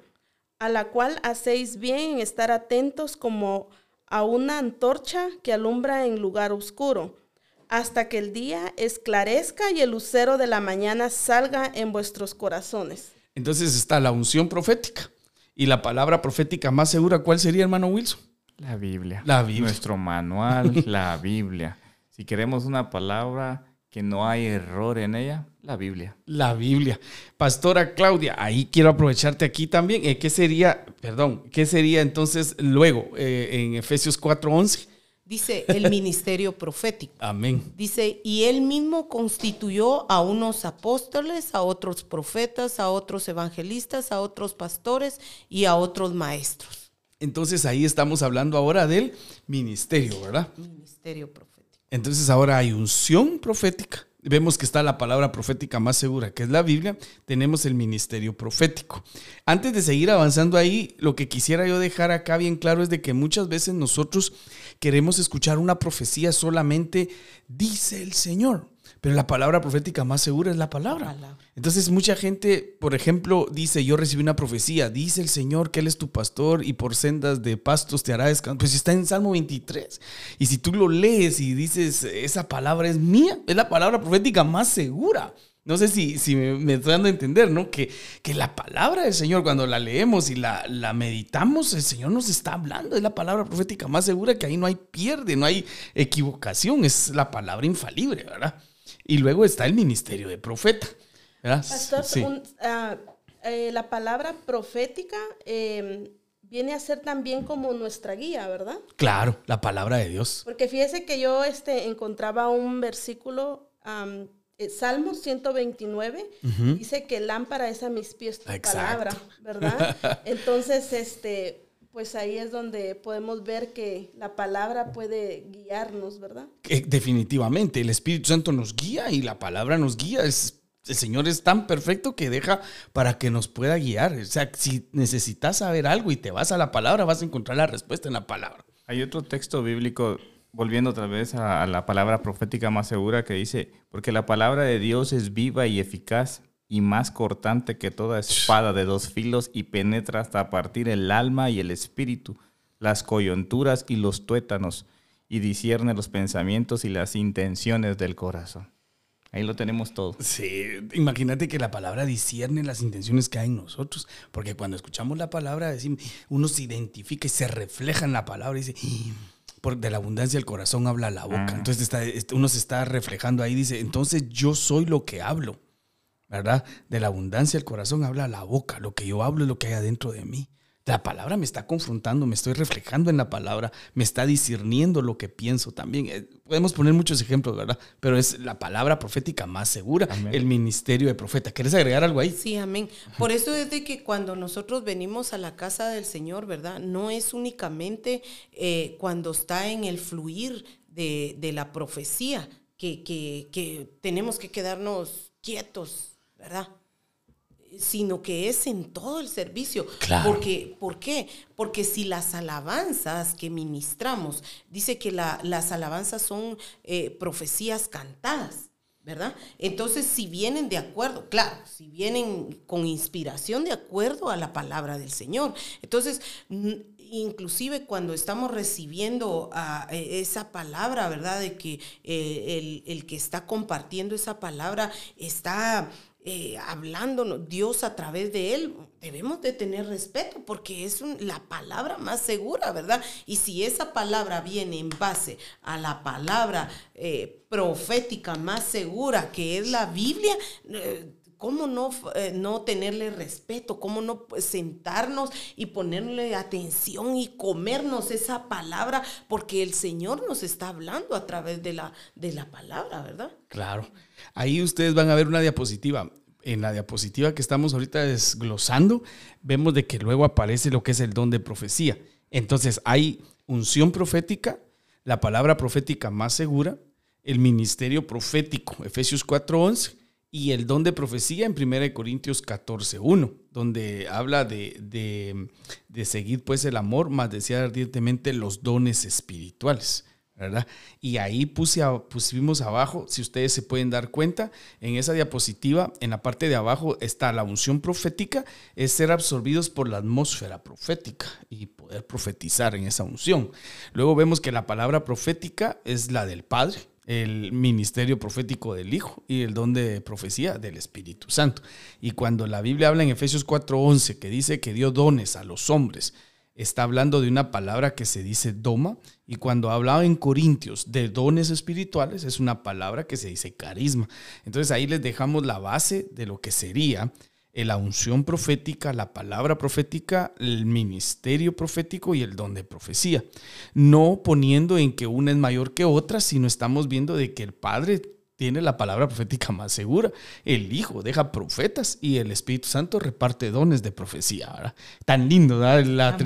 a la cual hacéis bien en estar atentos como a una antorcha que alumbra en lugar oscuro, hasta que el día esclarezca y el lucero de la mañana salga en vuestros corazones. Entonces está la unción profética. Y la palabra profética más segura, ¿cuál sería, hermano Wilson? La Biblia. La Biblia. Nuestro manual, la Biblia. Si queremos una palabra que no hay error en ella, la Biblia. La Biblia. Pastora Claudia, ahí quiero aprovecharte aquí también. Eh, ¿Qué sería, perdón, qué sería entonces luego eh, en Efesios 4:11? Dice el ministerio profético. Amén. Dice, y él mismo constituyó a unos apóstoles, a otros profetas, a otros evangelistas, a otros pastores y a otros maestros. Entonces ahí estamos hablando ahora del ministerio, ¿verdad? Ministerio profético. Entonces ahora hay unción profética vemos que está la palabra profética más segura, que es la Biblia, tenemos el ministerio profético. Antes de seguir avanzando ahí, lo que quisiera yo dejar acá bien claro es de que muchas veces nosotros queremos escuchar una profecía solamente, dice el Señor. Pero la palabra profética más segura es la palabra. Entonces mucha gente, por ejemplo, dice, yo recibí una profecía, dice el Señor que Él es tu pastor y por sendas de pastos te hará descansar. Pues está en Salmo 23. Y si tú lo lees y dices, esa palabra es mía, es la palabra profética más segura. No sé si, si me, estoy dando a entender, ¿no? Que, que la palabra del Señor, cuando la leemos y la, la, meditamos, el Señor nos está hablando. Es la palabra profética más segura que ahí no hay pierde, no hay equivocación. Es la palabra infalible, ¿verdad? Y luego está el ministerio de profeta. Pastor, ah, eh, la palabra profética em, viene a ser también como nuestra guía, ¿verdad? Claro, la palabra de Dios. Porque fíjese que yo este, encontraba un versículo, um, Salmo 129, dice que lámpara es a mis pies tu palabra, ¿verdad? Entonces, este, pues ahí es donde podemos ver que la palabra puede guiarnos, ¿verdad? definitivamente, el Espíritu Santo nos guía y la palabra nos guía. el Señor es tan perfecto que deja para que nos pueda guiar. O sea, si necesitas saber algo y te vas a la palabra, vas a encontrar la respuesta en la palabra. Hay otro texto bíblico, volviendo otra vez a la palabra profética más segura, que dice, porque la palabra de Dios es viva y eficaz y más cortante que toda espada de dos filos y penetra hasta partir el alma y el espíritu, las coyunturas y los tuétanos, y discierne los pensamientos y las intenciones del corazón. Ahí lo tenemos todo. Sí, imagínate que la palabra discierne las intenciones que hay en nosotros, porque cuando escuchamos la palabra, decimos, uno se identifica y se refleja en la palabra y dice, por, de la abundancia del corazón habla la boca. Ah. Entonces está, uno se está reflejando ahí, dice, entonces yo soy lo que hablo. ¿Verdad? De la abundancia del corazón habla la boca, lo que yo hablo es lo que hay adentro de mí. La palabra me está confrontando, me estoy reflejando en la palabra, me está discerniendo lo que pienso también. Eh, podemos poner muchos ejemplos, ¿verdad? Pero es la palabra profética más segura, el ministerio de profeta. ¿Quieres agregar algo ahí? Sí, amén. Por eso es de que cuando nosotros venimos a la casa del Señor, ¿verdad? No es únicamente eh, cuando está en el fluir de, la profecía que, que tenemos que quedarnos quietos ¿verdad? Sino que es en todo el servicio. Porque, ¿Por qué? Porque si las alabanzas que ministramos, dice que las alabanzas son eh, profecías cantadas, ¿verdad? Entonces, si vienen de acuerdo, claro, si vienen con inspiración de acuerdo a la palabra del Señor. Entonces, inclusive cuando estamos recibiendo e, esa palabra, ¿verdad? De que eh, el, el, que está compartiendo esa palabra está eh, hablándonos, Dios a través de él, debemos de tener respeto porque es la palabra más segura, ¿verdad? Y si esa palabra viene en base a la palabra eh, profética más segura que es la Biblia, eh, ¿Cómo no, eh, no tenerle respeto? ¿Cómo no sentarnos y ponerle atención y comernos esa palabra? Porque el Señor nos está hablando a través de la, de la palabra, ¿verdad? Claro. Ahí ustedes van a ver una diapositiva. En la diapositiva que estamos ahorita desglosando, vemos de que luego aparece lo que es el don de profecía. Entonces hay unción profética, la palabra profética más segura, el ministerio profético, Efesios 4:11 y el don de profecía en 1 Corintios 14, 1, donde habla de, de, seguir pues el amor, más decía ardientemente los dones espirituales. ¿verdad? Y ahí puse pusimos abajo, si ustedes se pueden dar cuenta, en esa diapositiva, en la parte de abajo está la unción profética, es ser absorbidos por la atmósfera profética y poder profetizar en esa unción. Luego vemos que la palabra profética es la del Padre, el ministerio profético del Hijo y el don de profecía del Espíritu Santo. Y cuando la Biblia habla en Efesios 4:11 que dice que dio dones a los hombres, está hablando de una palabra que se dice doma, y cuando hablaba en Corintios de dones espirituales, es una palabra que se dice carisma. Entonces ahí les dejamos la base de lo que sería la unción profética, la palabra profética, el ministerio profético y el don de profecía. No poniendo en que una es mayor que otra, sino estamos viendo de que el Padre tiene la palabra profética más segura. El Hijo deja profetas y el Espíritu Santo reparte dones de profecía. Tan lindo, La, la,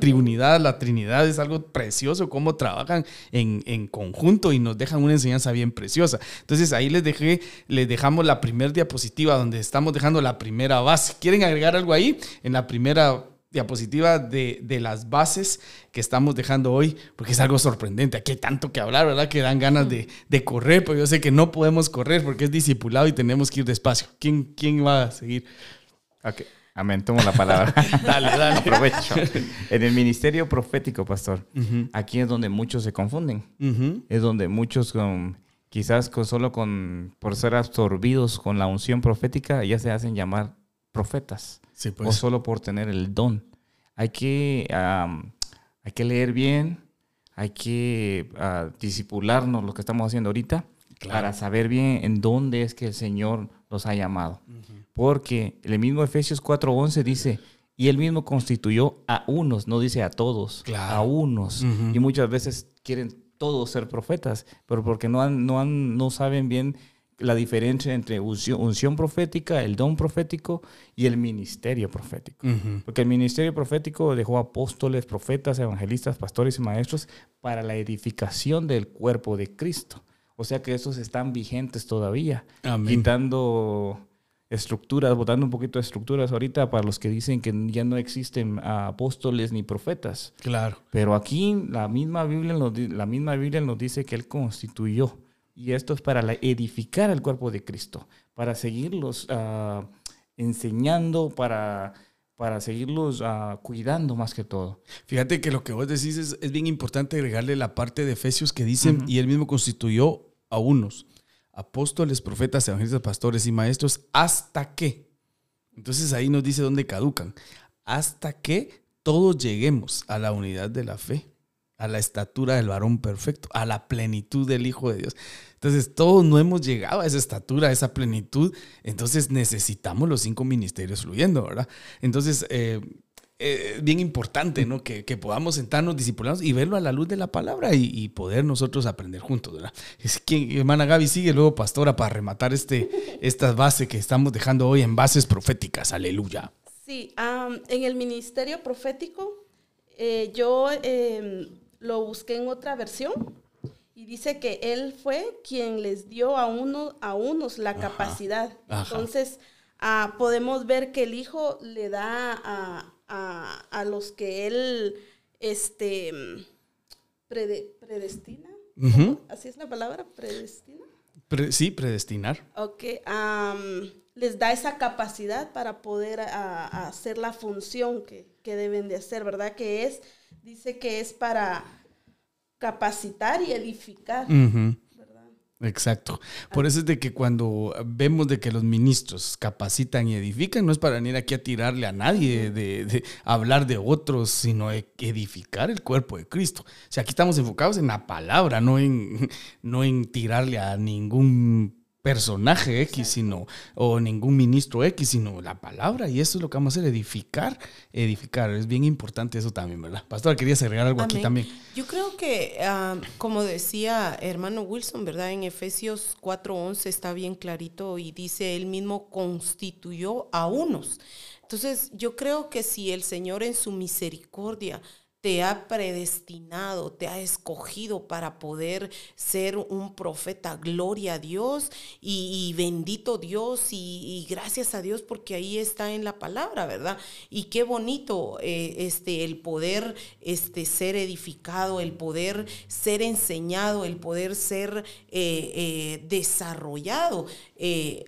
Trinidad, la Trinidad es algo precioso, cómo trabajan en, en, conjunto y nos dejan una enseñanza bien preciosa. Entonces ahí les dejé, les dejamos la primera diapositiva donde estamos dejando la primera base. ¿Quieren agregar algo ahí? En la primera diapositiva de, de, las bases que estamos dejando hoy, porque es algo sorprendente. Aquí hay tanto que hablar, ¿verdad? Que dan ganas de, de correr, pero yo sé que no podemos correr porque es discipulado y tenemos que ir despacio. ¿Quién, quién va a seguir? Ok, amén, tomo la palabra. dale, dale. Aprovecho. En el ministerio profético, pastor, aquí es donde muchos se confunden. Es donde muchos con quizás con, solo con, por ser absorbidos con la unción profética, ya se hacen llamar profetas. Pues. O solo por tener el don. Hay que, hay que leer bien, hay que uh, disipularnos lo que estamos haciendo ahorita para saber bien en dónde es que el Señor nos ha llamado. Porque el mismo Efesios 4:11 dice, y él mismo constituyó a unos, no dice a todos, a unos. Y muchas veces quieren todos ser profetas, pero porque no, han, no, han, no saben bien la diferencia entre unción, profética, el don profético y el ministerio profético. Porque el ministerio profético dejó apóstoles, profetas, evangelistas, pastores y maestros para la edificación del cuerpo de Cristo. O sea que esos están vigentes todavía, quitando estructuras, botando un poquito de estructuras ahorita para los que dicen que ya no existen apóstoles ni profetas. Claro. Pero aquí la misma Biblia la misma Biblia nos dice que él constituyó y esto es para edificar el cuerpo de Cristo, para seguirlos ah, enseñando, para, para seguirlos ah, cuidando más que todo. Fíjate que lo que vos decís es, bien importante agregarle la parte de Efesios que dicen, y él mismo constituyó a unos, apóstoles, profetas, evangelistas, pastores y maestros, hasta que. Entonces ahí nos dice dónde caducan. Hasta que todos lleguemos a la unidad de la fe a la estatura del varón perfecto, a la plenitud del Hijo de Dios. Entonces, todos no hemos llegado a esa estatura, a esa plenitud. Entonces, necesitamos los cinco ministerios fluyendo, ¿verdad? Entonces, eh, eh bien importante, ¿no? Que, podamos sentarnos, disciplinados y verlo a la luz de la palabra y, poder nosotros aprender juntos, ¿verdad? Es que, hermana Gaby, sigue luego, pastora, para rematar este, esta base que estamos dejando hoy en bases proféticas. Aleluya. Sí, en el ministerio profético, eh, yo em, lo busqué en otra versión y dice que él fue quien les dio a, uno, a unos la capacidad. Entonces, ah, podemos ver que el Hijo le da a, los que él este, predestina. ¿Así es la palabra? ¿Predestina? sí, predestinar. Ok. Les da esa capacidad para poder hacer la función que, que deben de hacer, ¿verdad? Que es dice que es para capacitar y edificar. Exacto. Por eso es de que cuando vemos de que los ministros capacitan y edifican, no es para venir aquí a tirarle a nadie, de, hablar de otros, sino edificar el cuerpo de Cristo. O sea, aquí estamos enfocados en la palabra, no en, no en tirarle a ningún personaje X, sino, o ningún ministro X, sino la palabra. Y eso es lo que vamos a hacer, edificar, edificar. Es bien importante eso también, ¿verdad? Pastor, querías agregar algo aquí también. Yo creo que, ah, como decía hermano Wilson, ¿verdad? En Efesios 4:11 está bien clarito y dice, él mismo constituyó a unos. Entonces, yo creo que si el Señor en su misericordia te ha predestinado, te ha escogido para poder ser un profeta. Gloria a Dios y, bendito Dios y, gracias a Dios porque ahí está en la palabra, ¿verdad? Y qué bonito eh, este, el poder este, ser edificado, el poder ser enseñado, el poder ser eh, eh, desarrollado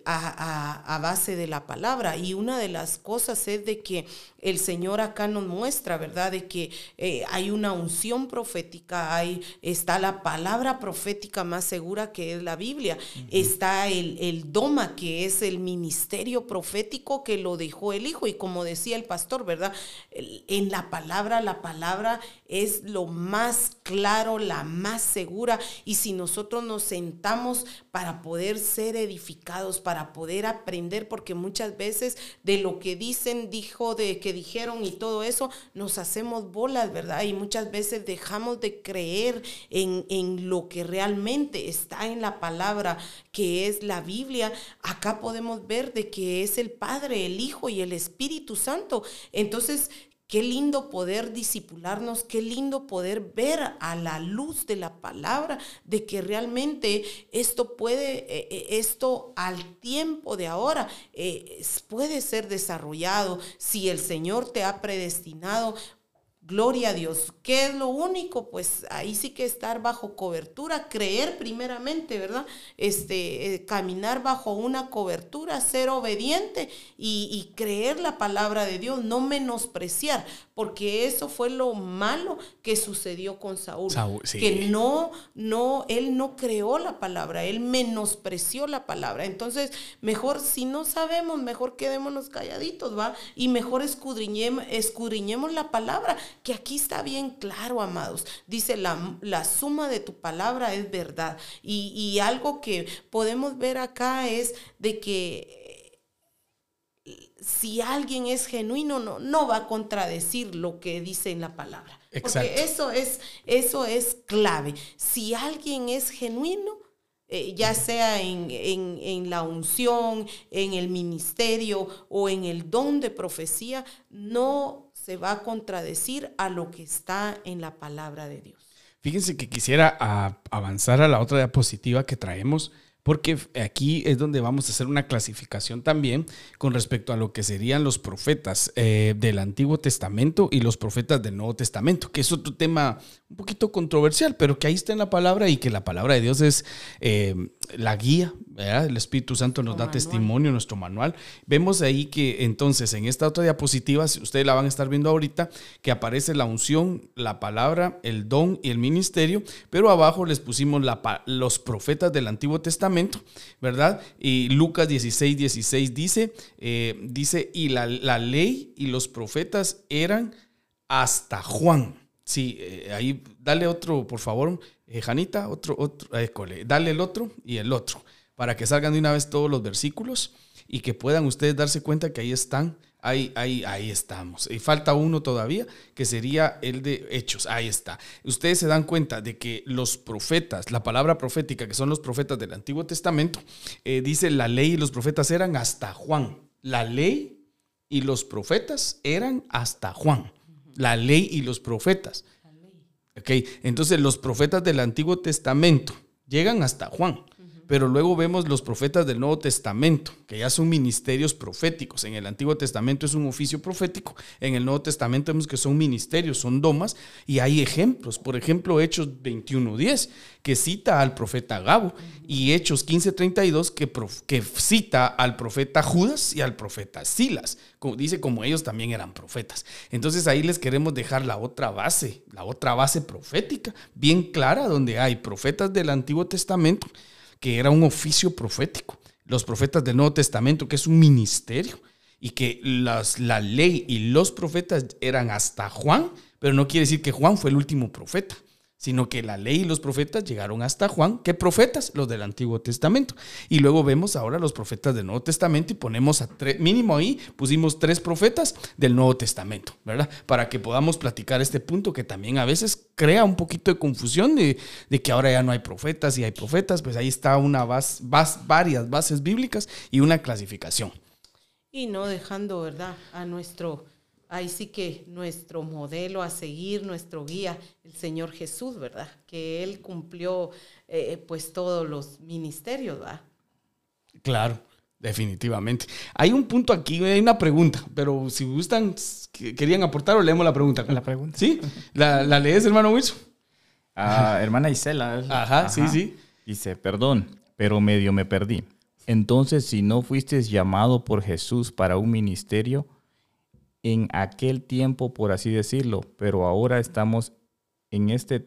a, a base de la palabra. Y una de las cosas es de que el Señor acá nos muestra, ¿verdad? De que eh, hay una unción profética, hay, está la palabra profética más segura que es la Biblia, está el, el, doma que es el ministerio profético que lo dejó el Hijo y como decía el pastor, ¿verdad? En la palabra, la palabra es lo más claro, la más segura y si nosotros nos sentamos para poder ser edificados, para poder aprender, porque muchas veces de lo que dicen, dijo de que dijeron y todo eso, nos hacemos bolas, ¿verdad? Y muchas veces dejamos de creer en, en lo que realmente está en la palabra, que es la Biblia. Acá podemos ver de que es el Padre, el Hijo y el Espíritu Santo. Entonces, Qué lindo poder disipularnos, qué lindo poder ver a la luz de la palabra de que realmente esto puede, eh, eh, esto al tiempo de ahora eh, puede ser desarrollado. Si el Señor te ha predestinado, Gloria a Dios. ¿Qué es lo único? Pues ahí sí que estar bajo cobertura, creer primeramente, ¿verdad? Este, eh, caminar bajo una cobertura, ser obediente y, creer la palabra de Dios, no menospreciar, porque eso fue lo malo que sucedió con Saúl. Que no, no, él no creó la palabra, él menospreció la palabra. Entonces, mejor si no sabemos, mejor quedémonos calladitos, ¿va? Y mejor escudriñemos, escudriñemos la palabra que aquí está bien claro, amados. Dice, la, la suma de tu palabra es verdad. Y, algo que podemos ver acá es de que eh, si alguien es genuino, no, no va a contradecir lo que dice en la palabra. Porque eso es, eso es clave. Si alguien es genuino, eh, ya sea en, en, en, la unción, en el ministerio o en el don de profecía, no se va a contradecir a lo que está en la palabra de Dios. Fíjense que quisiera avanzar a la otra diapositiva que traemos porque aquí es donde vamos a hacer una clasificación también con respecto a lo que serían los profetas eh, del Antiguo Testamento y los profetas del Nuevo Testamento, que es otro tema un poquito controversial, pero que ahí está en la palabra y que la palabra de Dios es eh, la guía, el Espíritu Santo nos da testimonio, nuestro manual. Vemos ahí que entonces en esta otra diapositiva, si ustedes la van a estar viendo ahorita, que aparece la unción, la palabra, el don y el ministerio, pero abajo les pusimos la, los profetas del Antiguo Testamento, ¿verdad? Y Lucas 16, 16 dice, eh, dice, y la, ley y los profetas eran hasta Juan. Sí, eh, ahí dale otro, por favor, eh, Janita, otro, otro, dale el otro y el otro para que salgan de una vez todos los versículos y que puedan ustedes darse cuenta que ahí están, ahí, ahí, ahí estamos. Y falta uno todavía, que sería el de Hechos, ahí está. Ustedes se dan cuenta de que los profetas, la palabra profética, que son los profetas del Antiguo Testamento, eh, dice la ley y los profetas eran hasta Juan. La ley y los profetas eran hasta Juan. La ley y los profetas. Entonces los profetas del Antiguo Testamento llegan hasta Juan. Pero luego vemos los profetas del Nuevo Testamento, que ya son ministerios proféticos. En el Antiguo Testamento es un oficio profético, en el Nuevo Testamento vemos que son ministerios, son domas, y hay ejemplos. Por ejemplo, Hechos 21.10, que cita al profeta Gabo, y Hechos 15.32, que, que cita al profeta Judas y al profeta Silas. Como, dice como ellos también eran profetas. Entonces ahí les queremos dejar la otra base, la otra base profética, bien clara, donde hay profetas del Antiguo Testamento que era un oficio profético. Los profetas del Nuevo Testamento, que es un ministerio, y que las, la ley y los profetas eran hasta Juan, pero no quiere decir que Juan fue el último profeta sino que la ley y los profetas llegaron hasta Juan. ¿Qué profetas? Los del Antiguo Testamento. Y luego vemos ahora los profetas del Nuevo Testamento y ponemos a tres, mínimo ahí pusimos tres profetas del Nuevo Testamento, ¿verdad? Para que podamos platicar este punto que también a veces crea un poquito de confusión de, que ahora ya no hay profetas y hay profetas, pues ahí está una base, varias bases bíblicas y una clasificación. Y no dejando, ¿verdad? A nuestro ahí sí que nuestro modelo a seguir, nuestro guía, el Señor Jesús, ¿verdad? Que Él cumplió eh, pues todos los ministerios, ¿verdad? Claro, definitivamente. Hay un punto aquí, hay una pregunta, pero si gustan, querían aportar o leemos la pregunta. La pregunta. ¿Sí? ¿La, la lees, hermano Wilson? Ah, hermana Isela. Ajá, sí, sí. Dice, perdón, pero medio me perdí. Entonces, si no fuiste llamado por Jesús para un ministerio, en aquel tiempo, por así decirlo, pero ahora estamos en este,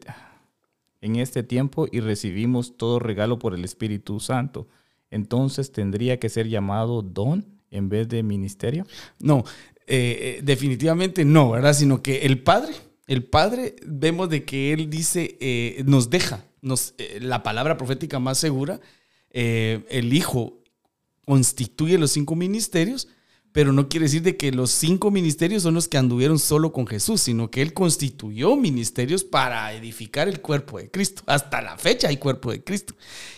en este tiempo y recibimos todo regalo por el Espíritu Santo. Entonces tendría que ser llamado don en vez de ministerio. No, eh, eh, definitivamente no, ¿verdad? Sino que el Padre, el Padre, vemos de que Él dice, eh, nos deja, nos, la palabra profética más segura, el Hijo constituye los cinco ministerios pero no quiere decir de que los cinco ministerios son los que anduvieron solo con Jesús, sino que Él constituyó ministerios para edificar el cuerpo de Cristo. Hasta la fecha hay cuerpo de Cristo.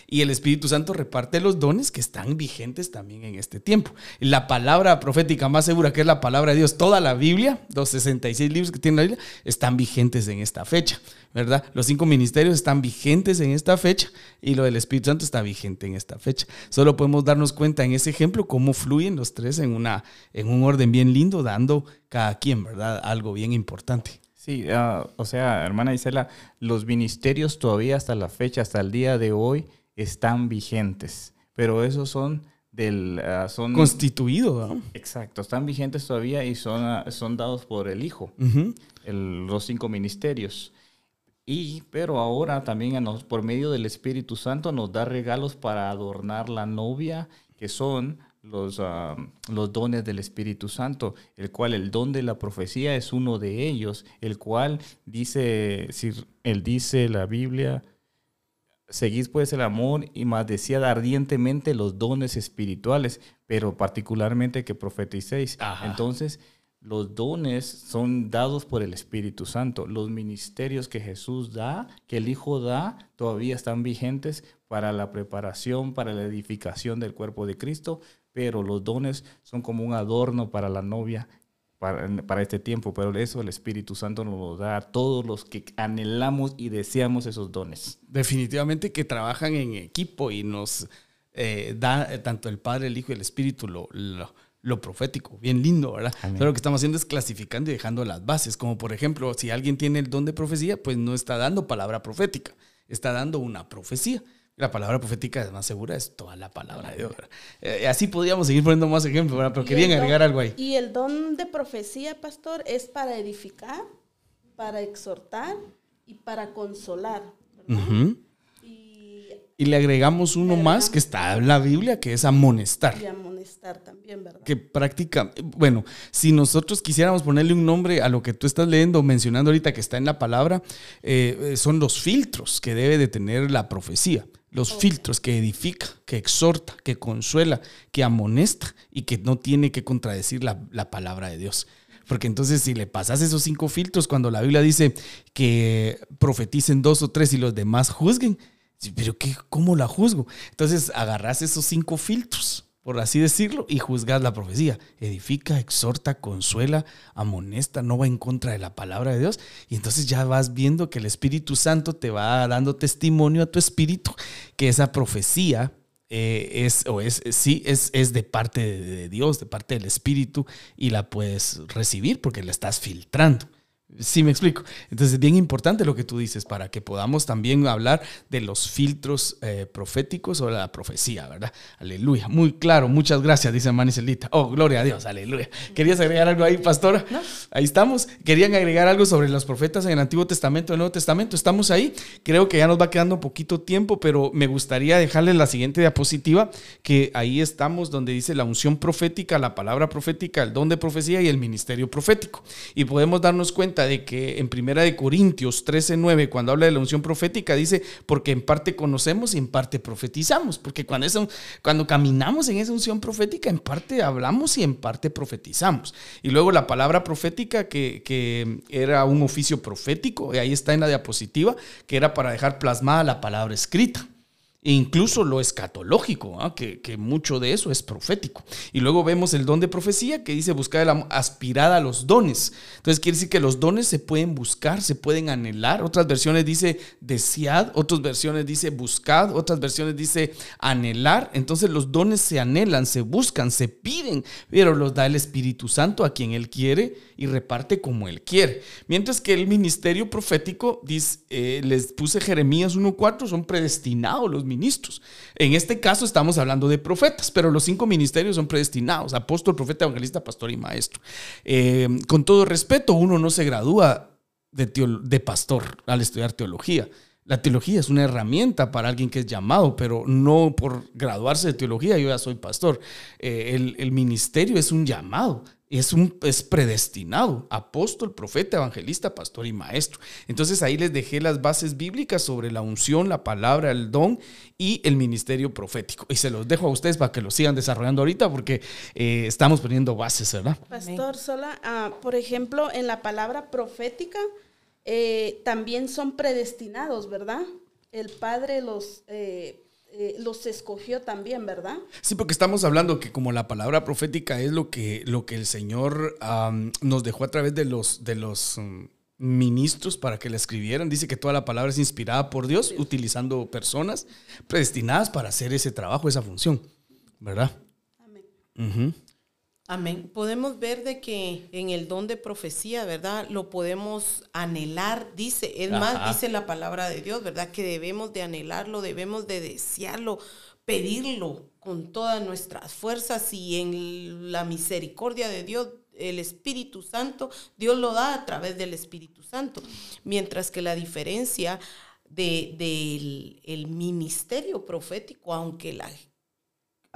Y el Espíritu Santo reparte los dones que están vigentes también en este tiempo. La palabra profética más segura, que es la palabra de Dios, toda la Biblia, los 66 libros que tiene la Biblia, están vigentes en esta fecha. ¿verdad? Los cinco ministerios están vigentes en esta fecha y lo del Espíritu Santo está vigente en esta fecha. Solo podemos darnos cuenta en ese ejemplo cómo fluyen los tres en, una, en un orden bien lindo, dando cada quien, ¿verdad? Algo bien importante. Sí, ah, o sea, hermana Isela, los ministerios todavía hasta la fecha, hasta el día de hoy, están vigentes, pero esos son del... Uh, son constituidos. Exacto, están vigentes todavía y son, ah, son dados por el Hijo, los cinco ministerios. Y, pero ahora también por medio del Espíritu Santo nos da regalos para adornar la novia, que son los, ah, los dones del Espíritu Santo, el cual el don de la profecía es uno de ellos, el cual dice, si él dice la Biblia, seguís pues el amor y más decía ardientemente los dones espirituales, pero particularmente que profeticéis. Entonces, los dones son dados por el Espíritu Santo. Los ministerios que Jesús da, que el Hijo da, todavía están vigentes para la preparación, para la edificación del cuerpo de Cristo, pero los dones son como un adorno para la novia para, este tiempo, pero eso el Espíritu Santo nos lo da a todos los que anhelamos y deseamos esos dones. Definitivamente que trabajan en equipo y nos eh, da eh, tanto el Padre, el Hijo y el Espíritu lo lo profético, bien lindo, ¿verdad? Pero lo que estamos haciendo es clasificando y dejando las bases, como por ejemplo, si alguien tiene el don de profecía, pues no está dando palabra profética, está dando una profecía. La palabra profética es más segura, es toda la palabra de Dios. Eh, así podríamos seguir poniendo más ejemplos, pero querían agregar algo ahí. Y el don de profecía, pastor, es para edificar, para exhortar y para consolar. ¿verdad? Y le agregamos uno más que está en la Biblia, que es amonestar. Y amonestar también, ¿verdad? Que práctica, bueno, si nosotros quisiéramos ponerle un nombre a lo que tú estás leyendo, mencionando ahorita que está en la palabra, eh, son los filtros que debe de tener la profecía. Los filtros que edifica, que exhorta, que consuela, que amonesta y que no tiene que contradecir la, la palabra de Dios. Porque entonces si le pasas esos cinco filtros, cuando la Biblia dice que profeticen dos o tres y los demás juzguen, pero qué, ¿cómo la juzgo? Entonces agarras esos cinco filtros, por así decirlo, y juzgas la profecía. Edifica, exhorta, consuela, amonesta, no va en contra de la palabra de Dios. Y entonces ya vas viendo que el Espíritu Santo te va dando testimonio a tu espíritu que esa profecía eh, es, o es, sí, es, es de parte de Dios, de parte del Espíritu, y la puedes recibir porque la estás filtrando. Sí, me explico. Entonces es bien importante lo que tú dices para que podamos también hablar de los filtros eh, proféticos o la profecía, ¿verdad? Aleluya. Muy claro. Muchas gracias, dice Manicelita. Oh, gloria a Dios. Aleluya. ¿Querías agregar algo ahí, pastora? No. Ahí estamos. ¿Querían agregar algo sobre los profetas en el Antiguo Testamento y el Nuevo Testamento? Estamos ahí. Creo que ya nos va quedando poquito tiempo, pero me gustaría dejarles la siguiente diapositiva, que ahí estamos donde dice la unción profética, la palabra profética, el don de profecía y el ministerio profético. Y podemos darnos cuenta de que en Primera de Corintios 13:9 cuando habla de la unción profética dice, porque en parte conocemos y en parte profetizamos, porque cuando, cuando caminamos en esa unción profética, en parte hablamos y en parte profetizamos. Y luego la palabra profética que, que era un oficio profético, y ahí está en la diapositiva, que era para dejar plasmada la palabra escrita. Incluso lo escatológico, ¿ah? que, mucho de eso es profético. Y luego vemos el don de profecía que dice buscar la aspirada a los dones. Entonces quiere decir que los dones se pueden buscar, se pueden anhelar. Otras versiones dice desead, otras versiones dice buscad, otras versiones dice anhelar. Entonces los dones se anhelan, se buscan, se piden, pero los da el Espíritu Santo a quien Él quiere y reparte como Él quiere. Mientras que el ministerio profético, eh, les puse Jeremías 1.4, son predestinados los ministros. En este caso estamos hablando de profetas, pero los cinco ministerios son predestinados, apóstol, profeta, evangelista, pastor y maestro. Eh, con todo respeto, uno no se gradúa de, pastor al estudiar teología. La teología es una herramienta para alguien que es llamado, pero no por graduarse de teología yo ya soy pastor. Eh, el, ministerio es un llamado es, un, es predestinado, apóstol, profeta, evangelista, pastor y maestro. Entonces ahí les dejé las bases bíblicas sobre la unción, la palabra, el don y el ministerio profético. Y se los dejo a ustedes para que lo sigan desarrollando ahorita porque eh, estamos poniendo bases, ¿verdad? Pastor Sola, ah, por ejemplo, en la palabra profética eh, también son predestinados, ¿verdad? El Padre los... Eh, eh, los escogió también, ¿verdad? Sí, porque estamos hablando que como la palabra profética es lo que, lo que el Señor nos dejó a través de los, de los mm, ministros para que la escribieran. Dice que toda la palabra es inspirada por Dios, utilizando personas predestinadas para hacer ese trabajo, esa función, ¿verdad? Amén. Amén. Podemos ver de que en el don de profecía, ¿verdad? Lo podemos anhelar, dice, es más, dice la palabra de Dios, ¿verdad? Que debemos de anhelarlo, debemos de desearlo, pedirlo con todas nuestras fuerzas y en la misericordia de Dios, el Espíritu Santo, Dios lo da a través del Espíritu Santo. Mientras que la diferencia del de, el ministerio profético, aunque la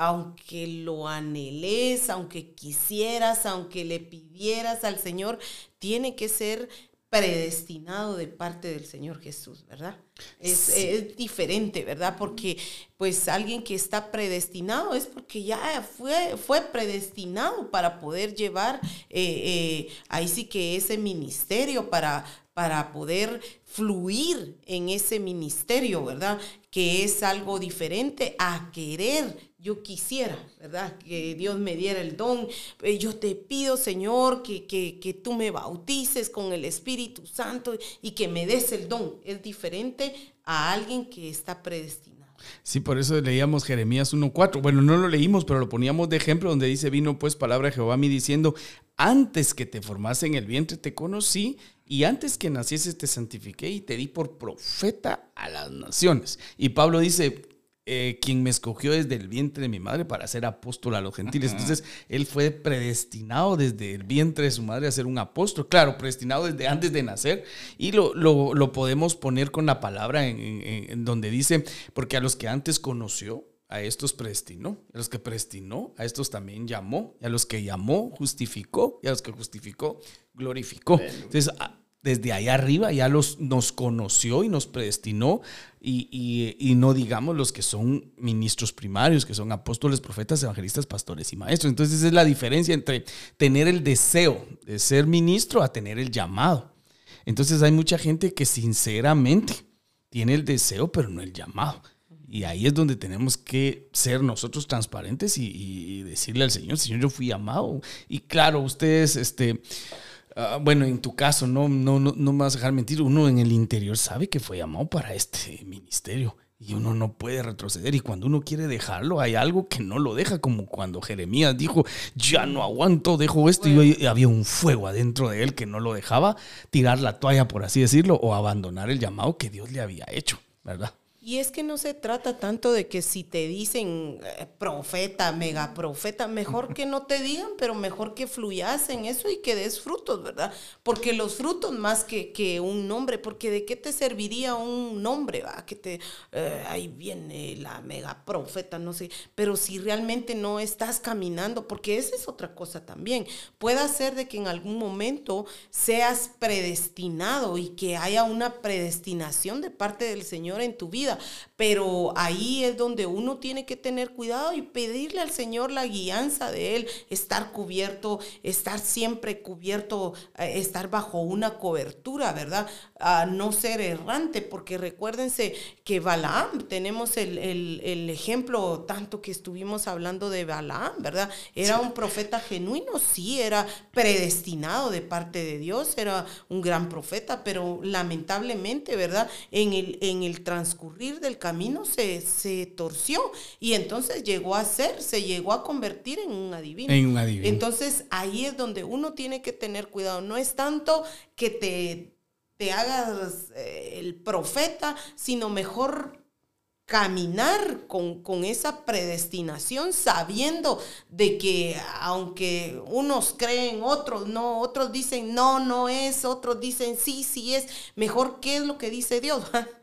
aunque lo anheles, aunque quisieras, aunque le pidieras al Señor, tiene que ser predestinado de parte del Señor Jesús, ¿verdad? Es, diferente, ¿verdad? Porque pues alguien que está predestinado es porque ya fue, fue predestinado para poder llevar eh, eh, ahí sí que ese ministerio, para, para poder fluir en ese ministerio, ¿verdad? Que es algo diferente a querer yo quisiera, ¿verdad? Que Dios me diera el don. Eh, yo te pido, Señor, que, que, tú me bautices con el Espíritu Santo y que me des el don. Es diferente a alguien que está predestinado. Sí, por eso leíamos Jeremías 1.4. Bueno, no lo leímos, pero lo poníamos de ejemplo donde dice, vino pues palabra de Jehová a mí diciendo, antes que te formase en el vientre te conocí y antes que nacieses te santifiqué y te di por profeta a las naciones. Y Pablo dice, eh, quien me escogió desde el vientre de mi madre para ser apóstol a los gentiles. Entonces, él fue predestinado desde el vientre de su madre a ser un apóstol. Claro, predestinado desde antes de nacer. Y lo, lo, podemos poner con la palabra en, donde dice, porque a los que antes conoció, a estos predestinó, a los que predestinó, a estos también llamó, y a los que llamó, justificó, y a los que justificó, glorificó. Entonces, desde ahí arriba ya los, nos conoció y nos predestinó y, no digamos los que son ministros primarios, que son apóstoles, profetas, evangelistas, pastores y maestros. Entonces esa es la diferencia entre tener el deseo de ser ministro a tener el llamado. Entonces hay mucha gente que sinceramente tiene el deseo pero no el llamado. Y ahí es donde tenemos que ser nosotros transparentes y, y decirle al Señor, Señor, yo fui llamado. Y claro, ustedes, este Ah, bueno, en tu caso, no, no, no, no me vas a dejar mentir, uno en el interior sabe que fue llamado para este ministerio Y uno no puede retroceder. Y cuando uno quiere dejarlo, hay algo que no lo deja, como cuando Jeremías dijo, ya no aguanto, dejo esto. Y había un fuego adentro de él que no lo dejaba tirar la toalla, por así decirlo, o abandonar el llamado que Dios le había hecho, ¿verdad? Y es que no se trata tanto de que si te dicen eh, profeta, mega profeta, mejor que no te digan, pero mejor que fluyas en eso y que des frutos, ¿verdad? Porque los frutos más que, que un nombre, porque de qué te serviría un nombre, ¿va? Que te, eh, ahí viene la mega profeta, no sé, pero si realmente no estás caminando, porque esa es otra cosa también, puede ser de que en algún momento seas predestinado y que haya una predestinación de parte del Señor en tu vida pero ahí es donde uno tiene que tener cuidado y pedirle al Señor la guianza de Él, estar cubierto, estar siempre cubierto, eh, estar bajo una cobertura, ¿verdad? A no ser errante, porque recuérdense que Balaam, tenemos el, ejemplo tanto que estuvimos hablando de Balaam, ¿verdad? Era un profeta genuino, sí, era predestinado de parte de Dios, era un gran profeta, pero lamentablemente, ¿verdad? En el, en el transcurrir del camino se, se, torció y entonces llegó a ser, se llegó a convertir en un adivino. En un adivino. Entonces ahí es donde uno tiene que tener cuidado. No es tanto que te, te hagas eh, el profeta, sino mejor caminar con, con, esa predestinación sabiendo de que aunque unos creen, otros no, otros dicen no, no es, otros dicen sí, sí es, mejor qué es lo que dice Dios.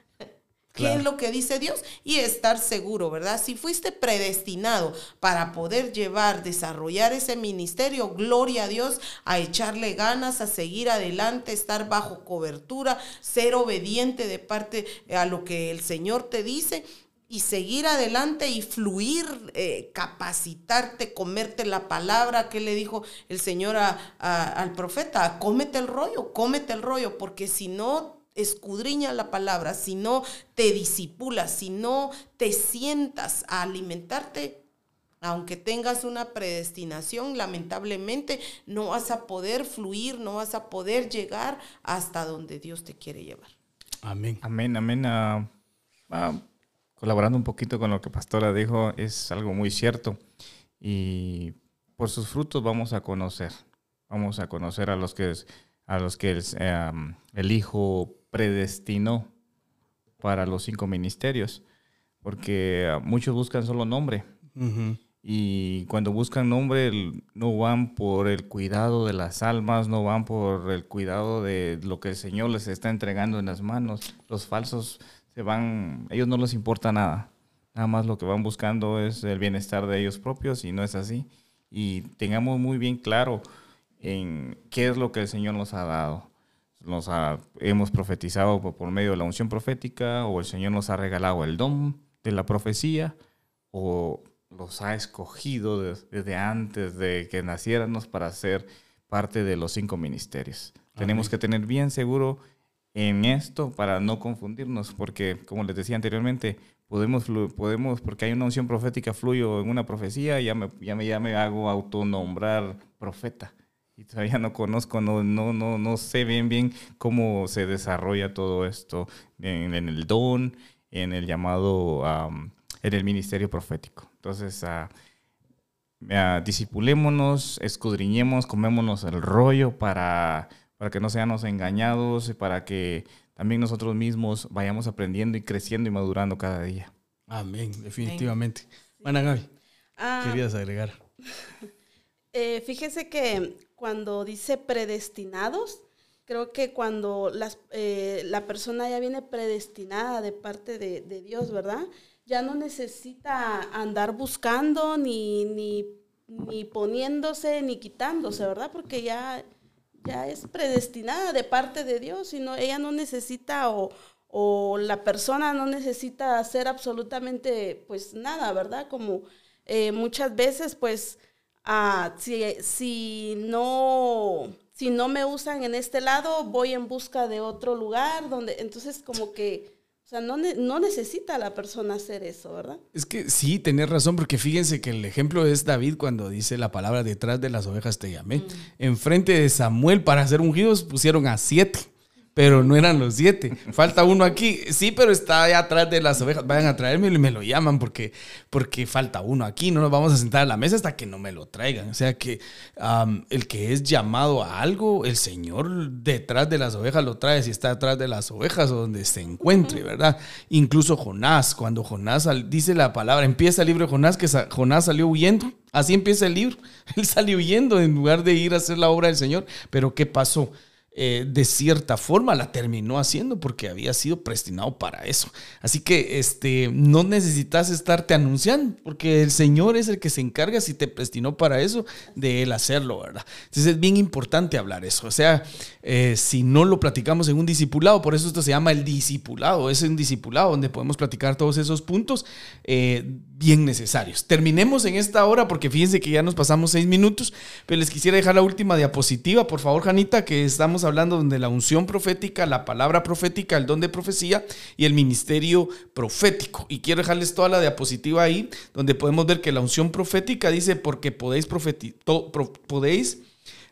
¿Qué es lo que dice Dios? Y estar seguro, ¿verdad? Si fuiste predestinado para poder llevar, desarrollar ese ministerio, gloria a Dios, a echarle ganas, a seguir adelante, estar bajo cobertura, ser obediente de parte a lo que el Señor te dice y seguir adelante y fluir, eh, capacitarte, comerte la palabra que le dijo el Señor al profeta, cómete el rollo, cómete el rollo, porque si no escudriña la palabra, si no te disipulas, si no te sientas a alimentarte, aunque tengas una predestinación, lamentablemente no vas a poder fluir, no vas a poder llegar hasta donde Dios te quiere llevar. Amén. Amén, amén. Ah, ah, colaborando un poquito con lo que Pastora dijo, es algo muy cierto. Y por sus frutos vamos a conocer. Vamos a conocer a los que, a los que el, eh, el Hijo predestinó para los cinco ministerios, porque muchos buscan solo nombre. Y cuando buscan nombre, no van por el cuidado de las almas, no van por el cuidado de lo que el Señor les está entregando en las manos. Los falsos se van, ellos no les importa nada. Nada más lo que van buscando es el bienestar de ellos propios y no es así. Y tengamos muy bien claro en qué es lo que el Señor nos ha dado nos hemos profetizado por, medio de la unción profética, o el Señor nos ha regalado el don de la profecía, o los ha escogido desde antes de que naciéramos para ser parte de los cinco ministerios. Tenemos que tener bien seguro en esto para no confundirnos, porque como les decía anteriormente, podemos, podemos porque hay una unción profética, fluyo en una profecía, ya me, ya me, ya me hago autonombrar profeta y todavía no conozco, no, no, no, no sé bien bien cómo se desarrolla todo esto en, el don, en el llamado, en el ministerio profético. Entonces, uh, disipulémonos, escudriñemos, comémonos el rollo para, para que no seamos engañados y para que también nosotros mismos vayamos aprendiendo y creciendo y madurando cada día. Amén, definitivamente. Bueno, Gaby, ah. querías agregar. Eh, fíjese que cuando dice predestinados, creo que cuando las, eh, la persona ya viene predestinada de parte de, Dios, ¿verdad? Ya no necesita andar buscando ni, ni, poniéndose ni quitándose, ¿verdad? Porque ya, ya es predestinada de parte de Dios, sino ella no necesita o, o la persona no necesita hacer absolutamente pues nada, ¿verdad? Como eh, muchas veces pues Ah, si, si, no, si no me usan en este lado, voy en busca de otro lugar, donde entonces como que... O sea, no, no, necesita la persona hacer eso, ¿verdad? Es que sí, tenés razón, porque fíjense que el ejemplo es David cuando dice la palabra detrás de las ovejas te llamé. Mm. Enfrente de Samuel para hacer ungidos pusieron a siete pero no eran los siete. Falta uno aquí. Sí, pero está allá atrás de las ovejas. Vayan a traérmelo y me lo llaman porque, porque falta uno aquí. No nos vamos a sentar a la mesa hasta que no me lo traigan. O sea que el que es llamado a algo, el Señor detrás de las ovejas lo trae si está detrás de las ovejas o donde se encuentre, ¿verdad? Incluso Jonás, cuando Jonás dice la palabra, empieza el libro de Jonás, que Jonás salió huyendo. Así empieza el libro. Él salió huyendo en lugar de ir a hacer la obra del Señor. Pero ¿qué pasó? Eh, de cierta forma la terminó haciendo porque había sido predestinado para eso. Así que este, no necesitas estarte anunciando porque el Señor es el que se encarga si te predestinó para eso, de Él hacerlo, ¿verdad? Entonces es bien importante hablar eso. O sea, eh, si no lo platicamos en un discipulado, por eso esto se llama el discipulado, es un discipulado donde podemos platicar todos esos puntos eh, bien necesarios. Terminemos en esta hora porque fíjense que ya nos pasamos seis minutos, pero les quisiera dejar la última diapositiva, por favor, Janita, que estamos hablando de la unción profética, la palabra profética, el don de profecía y el ministerio profético. Y quiero dejarles toda la diapositiva ahí, donde podemos ver que la unción profética dice, porque podéis, podéis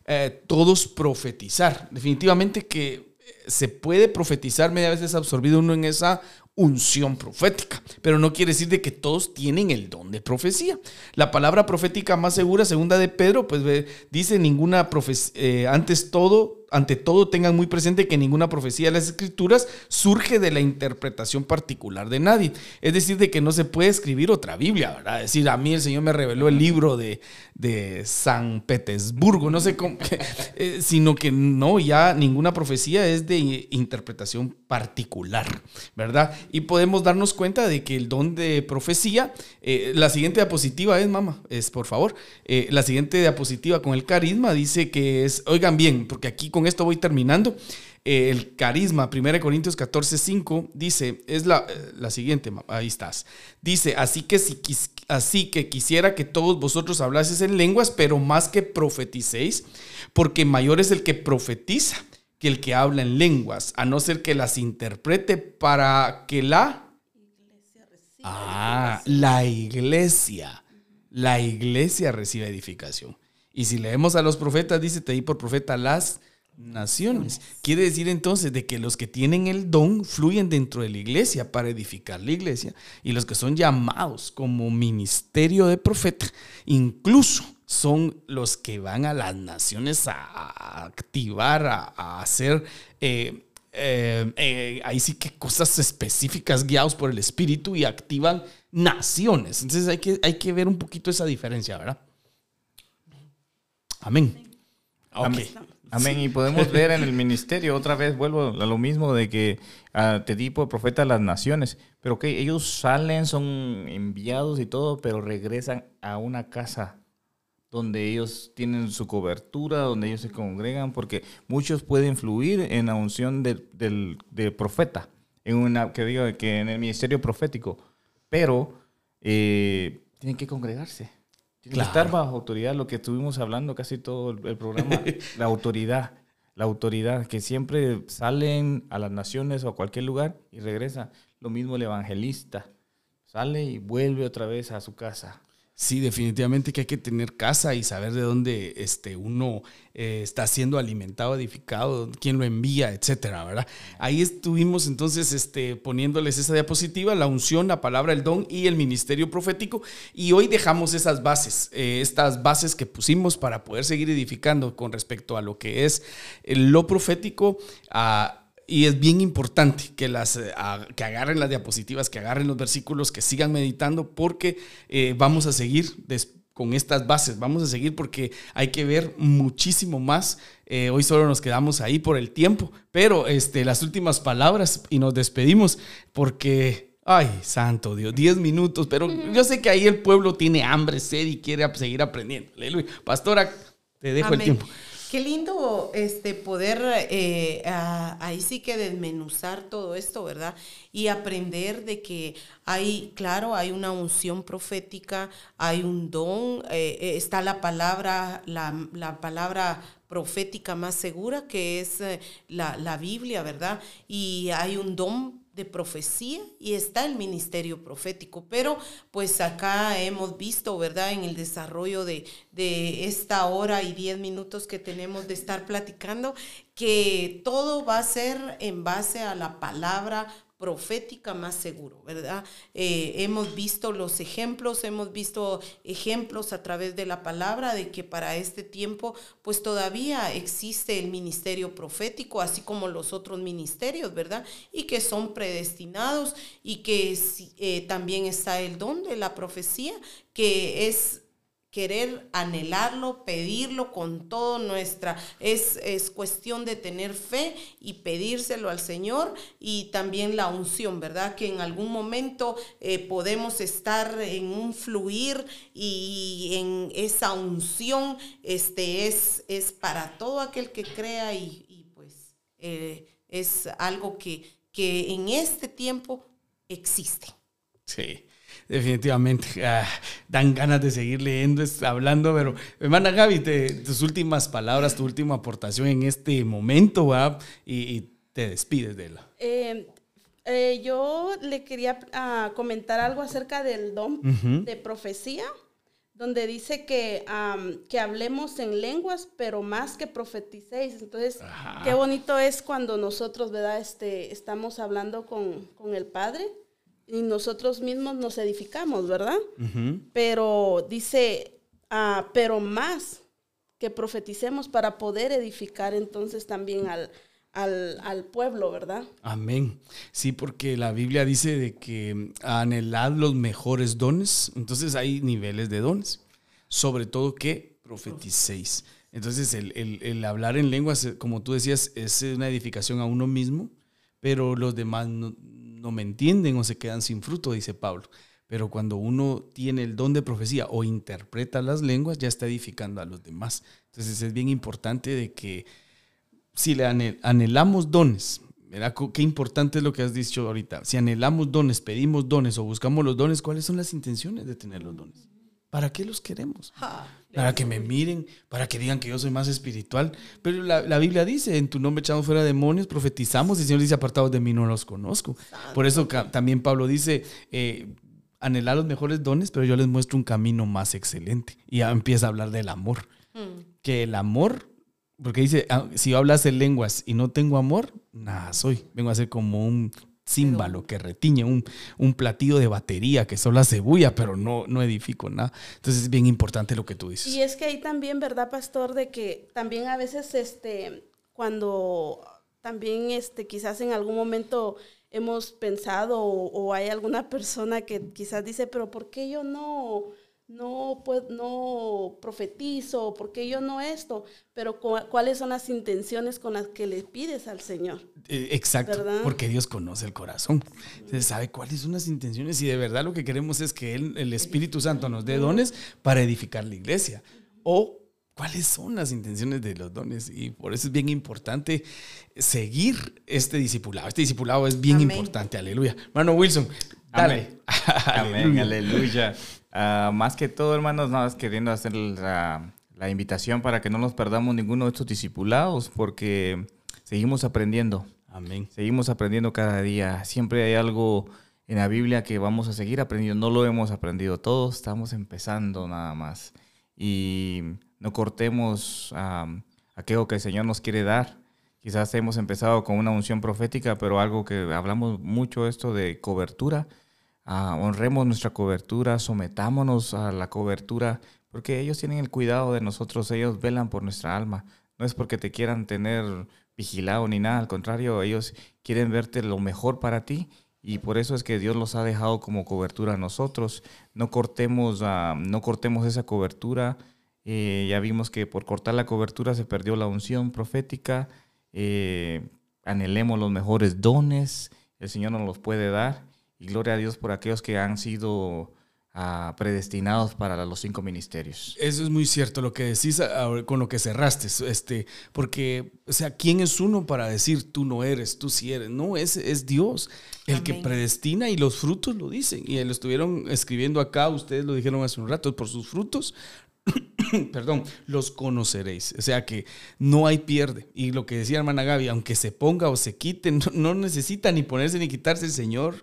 eh, todos profetizar. Definitivamente que eh, se puede profetizar media vez absorbido uno en esa unción profética, pero no quiere decir de que todos tienen el don de profecía. La palabra profética más segura, segunda de Pedro, pues dice ninguna profecía, eh, antes todo ante todo tengan muy presente que ninguna profecía de las escrituras surge de la interpretación particular de nadie. Es decir, de que no se puede escribir otra Biblia, ¿verdad? Es decir, a mí el Señor me reveló el libro de, de San Petersburgo, no sé cómo, eh, sino que no, ya ninguna profecía es de interpretación particular, ¿verdad? Y podemos darnos cuenta de que el don de profecía, eh, la siguiente diapositiva es, mamá, es por favor, eh, la siguiente diapositiva con el carisma dice que es, oigan bien, porque aquí con esto voy terminando. Eh, el carisma, 1 Corintios 14, 5, dice, es la, eh, la, siguiente, ahí estás. Dice, así que, si, así que quisiera que todos vosotros hablaseis en lenguas, pero más que profeticéis, porque mayor es el que profetiza que el que habla en lenguas, a no ser que las interprete para que la... Ah, la iglesia. La iglesia recibe edificación. Y si leemos a los profetas, dice, te di por profeta las naciones. Quiere decir entonces de que los que tienen el don fluyen dentro de la iglesia para edificar la iglesia y los que son llamados como ministerio de profeta, incluso son los que van a las naciones a, activar, a, hacer... Eh, eh, eh, ahí sí que cosas específicas guiados por el Espíritu y activan naciones. Entonces hay que, hay que ver un poquito esa diferencia, ¿verdad? Amén. Amén. Amén. Y podemos ver en el ministerio, otra vez vuelvo a lo mismo de que uh, te di por profeta a las naciones, pero que ellos salen, son enviados y todo, pero regresan a una casa donde ellos tienen su cobertura, donde ellos se congregan, porque muchos pueden fluir en la unción del, del, profeta, en una, que diga que en el ministerio profético, pero eh, tienen que congregarse estar bajo autoridad, lo que estuvimos hablando casi todo el, programa, la autoridad, la autoridad, que siempre salen a las naciones o a cualquier lugar y regresa. Lo mismo el evangelista, sale y vuelve otra vez a su casa. Sí, definitivamente que hay que tener casa y saber de dónde este, uno eh, está siendo alimentado, edificado, quién lo envía, etcétera, ¿verdad? Ahí estuvimos entonces este, poniéndoles esa diapositiva, la unción, la palabra, el don y el ministerio profético. Y hoy dejamos esas bases, eh, estas bases que pusimos para poder seguir edificando con respecto a lo que es lo profético. a y es bien importante que, las, eh, que agarren las diapositivas, que agarren los versículos, que sigan meditando, porque eh, vamos a seguir con estas bases, vamos a seguir porque hay que ver muchísimo más. Eh, hoy solo nos quedamos ahí por el tiempo, pero este, las últimas palabras y nos despedimos porque Ay, santo Dios, 10 minutos, pero yo sé que ahí el pueblo tiene hambre, sed y quiere seguir aprendiendo. Pastora, te dejo el tiempo. Qué lindo este poder eh, ahí sí que desmenuzar todo esto, ¿verdad? Y aprender de que hay, claro, hay una unción profética, hay un don, eh, eh, está la palabra, la, palabra profética más segura que es la, la Biblia, ¿verdad? Y hay un don de profecía y está el ministerio profético. Pero pues acá hemos visto, ¿verdad? En el desarrollo de, de esta hora y diez minutos que tenemos de estar platicando, que todo va a ser en base a la palabra profética más seguro, ¿verdad? Eh, hemos visto los ejemplos, hemos visto ejemplos a través de la palabra de que para este tiempo pues todavía existe el ministerio profético, así como los otros ministerios, ¿verdad? Y que son predestinados y que eh, también está el don de la profecía, que es querer anhelarlo, pedirlo con todo nuestra, es, es, cuestión de tener fe y pedírselo al Señor y también la unción, ¿verdad? Que en algún momento eh, podemos estar en un fluir y en esa unción este, es, es para todo aquel que crea y, pues eh, es algo que, que en este tiempo existe. Sí. Definitivamente, ah, dan ganas de seguir leyendo, hablando, pero hermana Gaby, tus últimas palabras, tu última aportación en este momento. Y, te despides de él. Eh, eh, yo le quería ah, comentar algo acerca del don de profecía, donde dice que, que hablemos en lenguas, pero más que profeticéis. Entonces, qué bonito es cuando nosotros, ¿verdad? Este, estamos hablando con, con el Padre y nosotros mismos nos edificamos, ¿verdad? Pero dice, ah, pero más que profeticemos para poder edificar entonces también al, al, pueblo, ¿verdad? Amén. Sí, porque la Biblia dice de que anhelad los mejores dones, entonces hay niveles de dones, sobre todo que profeticéis. Entonces el, el hablar en lenguas, como tú decías, es una edificación a uno mismo, pero los demás no, no me entienden o se quedan sin fruto, dice Pablo. Pero cuando uno tiene el don de profecía o interpreta las lenguas, ya está edificando a los demás. Entonces es bien importante de que si le anhelamos dones, mira qué importante es lo que has dicho ahorita. Si anhelamos dones, pedimos dones o buscamos los dones, ¿cuáles son las intenciones de tener los dones? ¿Para qué los queremos? Para que me miren, para que digan que yo soy más espiritual. Pero la, Biblia dice, en tu nombre echamos fuera demonios, profetizamos, y el Señor dice, apartados de mí no los conozco. Por eso también Pablo dice, eh, anhelar los mejores dones, pero yo les muestro un camino más excelente. Y ya empieza a hablar del amor. Mm. Que el amor, porque dice, ah, si yo hablas en lenguas y no tengo amor, nada soy. Vengo a ser como un címbalo que retiñe, un, un, platillo de batería que solo hace bulla, pero no, no edifico nada. Entonces es bien importante lo que tú dices. Y es que ahí también, ¿verdad, pastor? De que también a veces, este, cuando también, este, quizás en algún momento hemos pensado o, o hay alguna persona que quizás dice, pero ¿por qué yo no no, pues, no profetizo, porque yo no esto, pero cuáles son las intenciones con las que le pides al Señor. Eh, exacto, porque Dios conoce el corazón, se sabe cuáles son las intenciones y de verdad lo que queremos es que el Espíritu Santo nos dé dones para edificar la iglesia o cuáles son las intenciones de los dones y por eso es bien importante seguir este discipulado. Este discipulado es bien importante, aleluya. Hermano Wilson, dale. Amén, aleluya. Ah, más que todo, hermanos, nada más queriendo hacer la, invitación para que no nos perdamos ninguno de estos discipulados, porque seguimos aprendiendo. Amén. Seguimos aprendiendo cada día. Siempre hay algo en la Biblia que vamos a seguir aprendiendo. No lo hemos aprendido todos, estamos empezando nada más. Y no cortemos aquello que el Señor nos quiere dar. Quizás hemos empezado con una unción profética, pero algo que hablamos mucho esto de cobertura honremos nuestra cobertura, sometámonos a la cobertura, porque ellos tienen el cuidado de nosotros, ellos velan por nuestra alma. No es porque te quieran tener vigilado ni nada, al contrario, ellos quieren verte lo mejor para ti y por eso es que Dios los ha dejado como cobertura a nosotros. No cortemos, no cortemos esa cobertura. Eh, ya vimos que por cortar la cobertura se perdió la unción profética. Eh, anhelemos los mejores dones, el Señor nos los puede dar y gloria a Dios por aquellos que han sido ah, predestinados para los cinco ministerios. Eso es muy cierto lo que decís ah, con lo que cerraste, este, porque, o sea, ¿quién es uno para decir tú no eres, tú sí eres? No, es, es Dios el que predestina y los frutos lo dicen. Y lo estuvieron escribiendo acá, ustedes lo dijeron hace un rato, por sus frutos perdón, los conoceréis. O sea que no hay pierde. Y lo que decía hermana Gaby, aunque se ponga o se quite, no, necesita ni ponerse ni quitarse el Señor.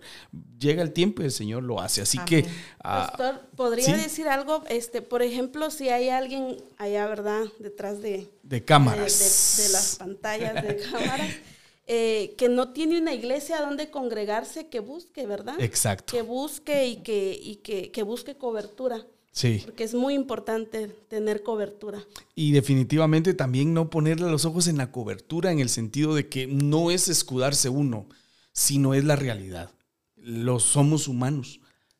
Llega el tiempo y el Señor lo hace. Así que... Ah, Pastor, ¿podría decir algo? Este, por ejemplo, si hay alguien allá, ¿verdad? Detrás de... De cámaras. de las pantallas de cámaras. Eh, que no tiene una iglesia donde congregarse, que busque, ¿verdad? Exacto. Que busque y que, y que, que busque cobertura. Sí. Porque es muy importante tener cobertura. Y definitivamente también no ponerle los ojos en la cobertura en el sentido de que no es escudarse uno, sino es la realidad. Los somos humanos.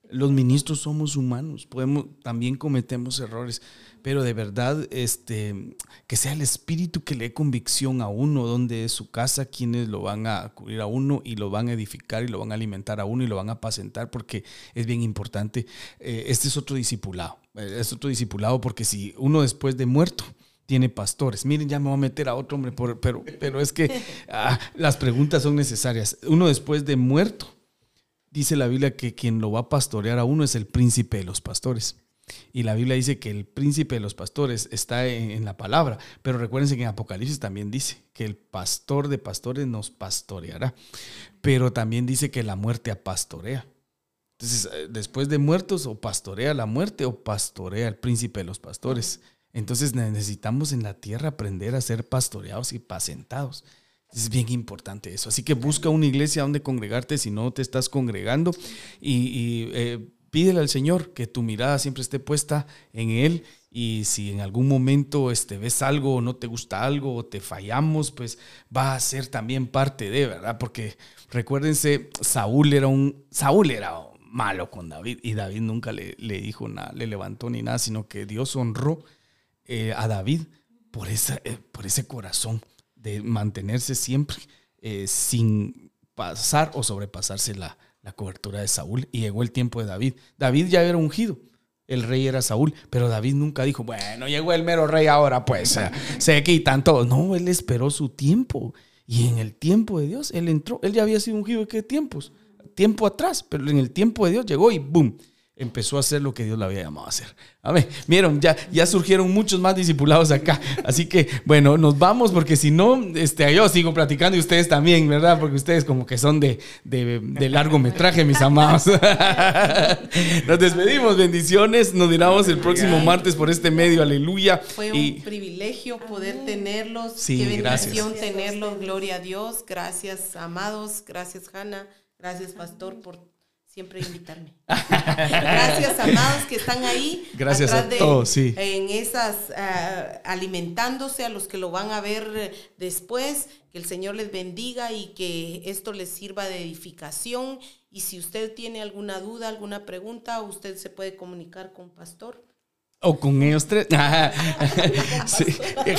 Los ministros somos humanos, podemos, también cometemos errores, pero de verdad, este, que sea el espíritu que le dé convicción a uno, donde es su casa, quienes lo van a cubrir a uno y lo van a edificar y lo van a alimentar a uno y lo van a apacentar, porque es bien importante. Eh, este es otro discipulado, eh, es otro discipulado, porque si uno después de muerto, tiene pastores. Miren, ya me voy a meter a otro hombre, pero, pero es que ah, las preguntas son necesarias. Uno después de muerto dice la Biblia que quien lo va a pastorear a uno es el príncipe de los pastores. Y la Biblia dice que el príncipe de los pastores está en, la palabra, pero recuérdense que en Apocalipsis también dice que el pastor de pastores nos pastoreará, pero también dice que la muerte apastorea. Entonces, eh, después de muertos, o pastorea la muerte o pastorea el príncipe de los pastores. Entonces necesitamos en la tierra aprender a ser pastoreados y pacentados. Es bien importante eso. Así que busca una iglesia donde congregarte si no te estás congregando y, eh, pídele al Señor que tu mirada siempre esté puesta en Él y si en algún momento este, ves algo o no te gusta algo o te fallamos, pues va a ser también parte de, ¿verdad? Porque recuérdense, Saúl era un, Saúl era malo con David y David nunca le, le dijo nada, le levantó ni nada, sino que Dios honró eh, a David por, esa, eh, por ese corazón de mantenerse siempre eh, sin pasar o sobrepasarse la, la cobertura de Saúl. Y llegó el tiempo de David. David ya era ungido. El rey era Saúl, pero David nunca dijo, bueno, llegó el mero rey ahora, pues se quitan todos. No, él esperó su tiempo. Y en el tiempo de Dios, él entró. Él ya había sido ungido qué tiempos? Tiempo atrás, pero en el tiempo de Dios llegó y ¡boom! Empezó a hacer lo que Dios le había llamado a hacer. A ver, vieron, ya, ya surgieron muchos más discipulados acá. Así que, bueno, nos vamos porque si no, este, yo sigo platicando y ustedes también, ¿verdad? Porque ustedes como que son de, de, largometraje, mis amados. Nos despedimos, bendiciones. Nos diramos el próximo martes por este medio, aleluya. Fue un privilegio poder tenerlos. Sí, Qué bendición tenerlos, gloria a Dios. Gracias, amados. Gracias, Hanna. Gracias, pastor, por siempre invitarme. Gracias, amados, que están ahí. Gracias a todos, sí. En esas, ah, alimentándose a los que lo van a ver después. Que el Señor les bendiga y que esto les sirva de edificación. Y si usted tiene alguna duda, alguna pregunta, usted se puede comunicar con Pastor. O con ellos tres.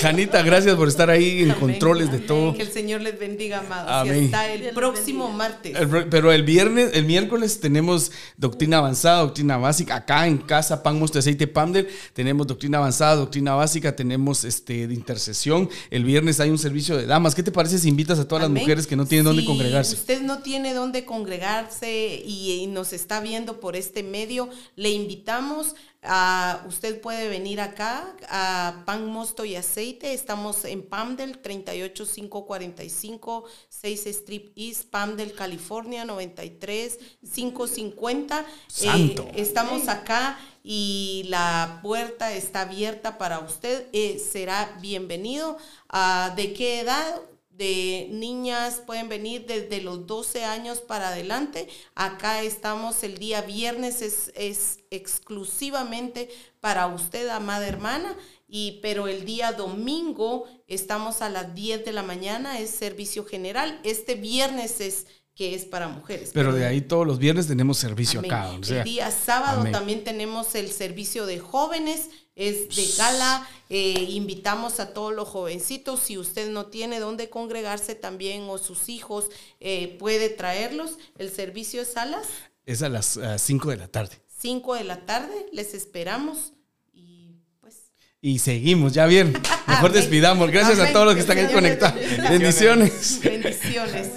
Janita, gracias por estar ahí en controles de todo. Que el Señor les bendiga, amados. Y hasta el próximo martes. pero el viernes, el miércoles tenemos doctrina avanzada, doctrina básica. Acá en casa, Pan Mosto Aceite Pamder, tenemos doctrina avanzada, doctrina básica, tenemos este de intercesión. El viernes hay un servicio de damas. ¿Qué te parece si invitas a todas las mujeres que no tienen dónde congregarse? usted no tiene dónde congregarse y nos está viendo por este medio, le invitamos Ah, usted puede venir acá a Pan Mosto y Aceite. Estamos en Pamdel 38545 6 Strip East, Pamdel, California 93550. Eh, estamos acá y la puerta está abierta para usted. Eh, será bienvenido. Ah, ¿De qué edad? De niñas pueden venir desde los 12 años para adelante. Acá estamos el día viernes, es, es exclusivamente para usted, amada hermana, y, pero el día domingo estamos a las 10 de la mañana, es servicio general. Este viernes es que es para mujeres. Pero de ahí todos los viernes tenemos servicio acá. el día sábado también tenemos el servicio de jóvenes, es de gala, eh, invitamos a todos los jovencitos, si usted no tiene dónde congregarse también o sus hijos eh, puede traerlos, el servicio es a las... Es a las 5 de la tarde. 5 de la tarde, les esperamos. Y pues... Y seguimos, ya bien. Mejor despidamos. Gracias a todos los que están ahí conectados. Bendiciones. Bendiciones.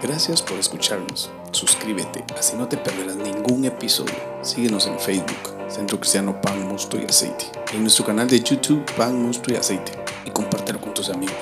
Gracias por escucharnos. Suscríbete, así no te perderás ningún episodio. Síguenos en Facebook. Centro Cristiano Pan, Mosto y Aceite. En nuestro canal de YouTube Pan, Mosto y Aceite. Y compártelo con tus amigos.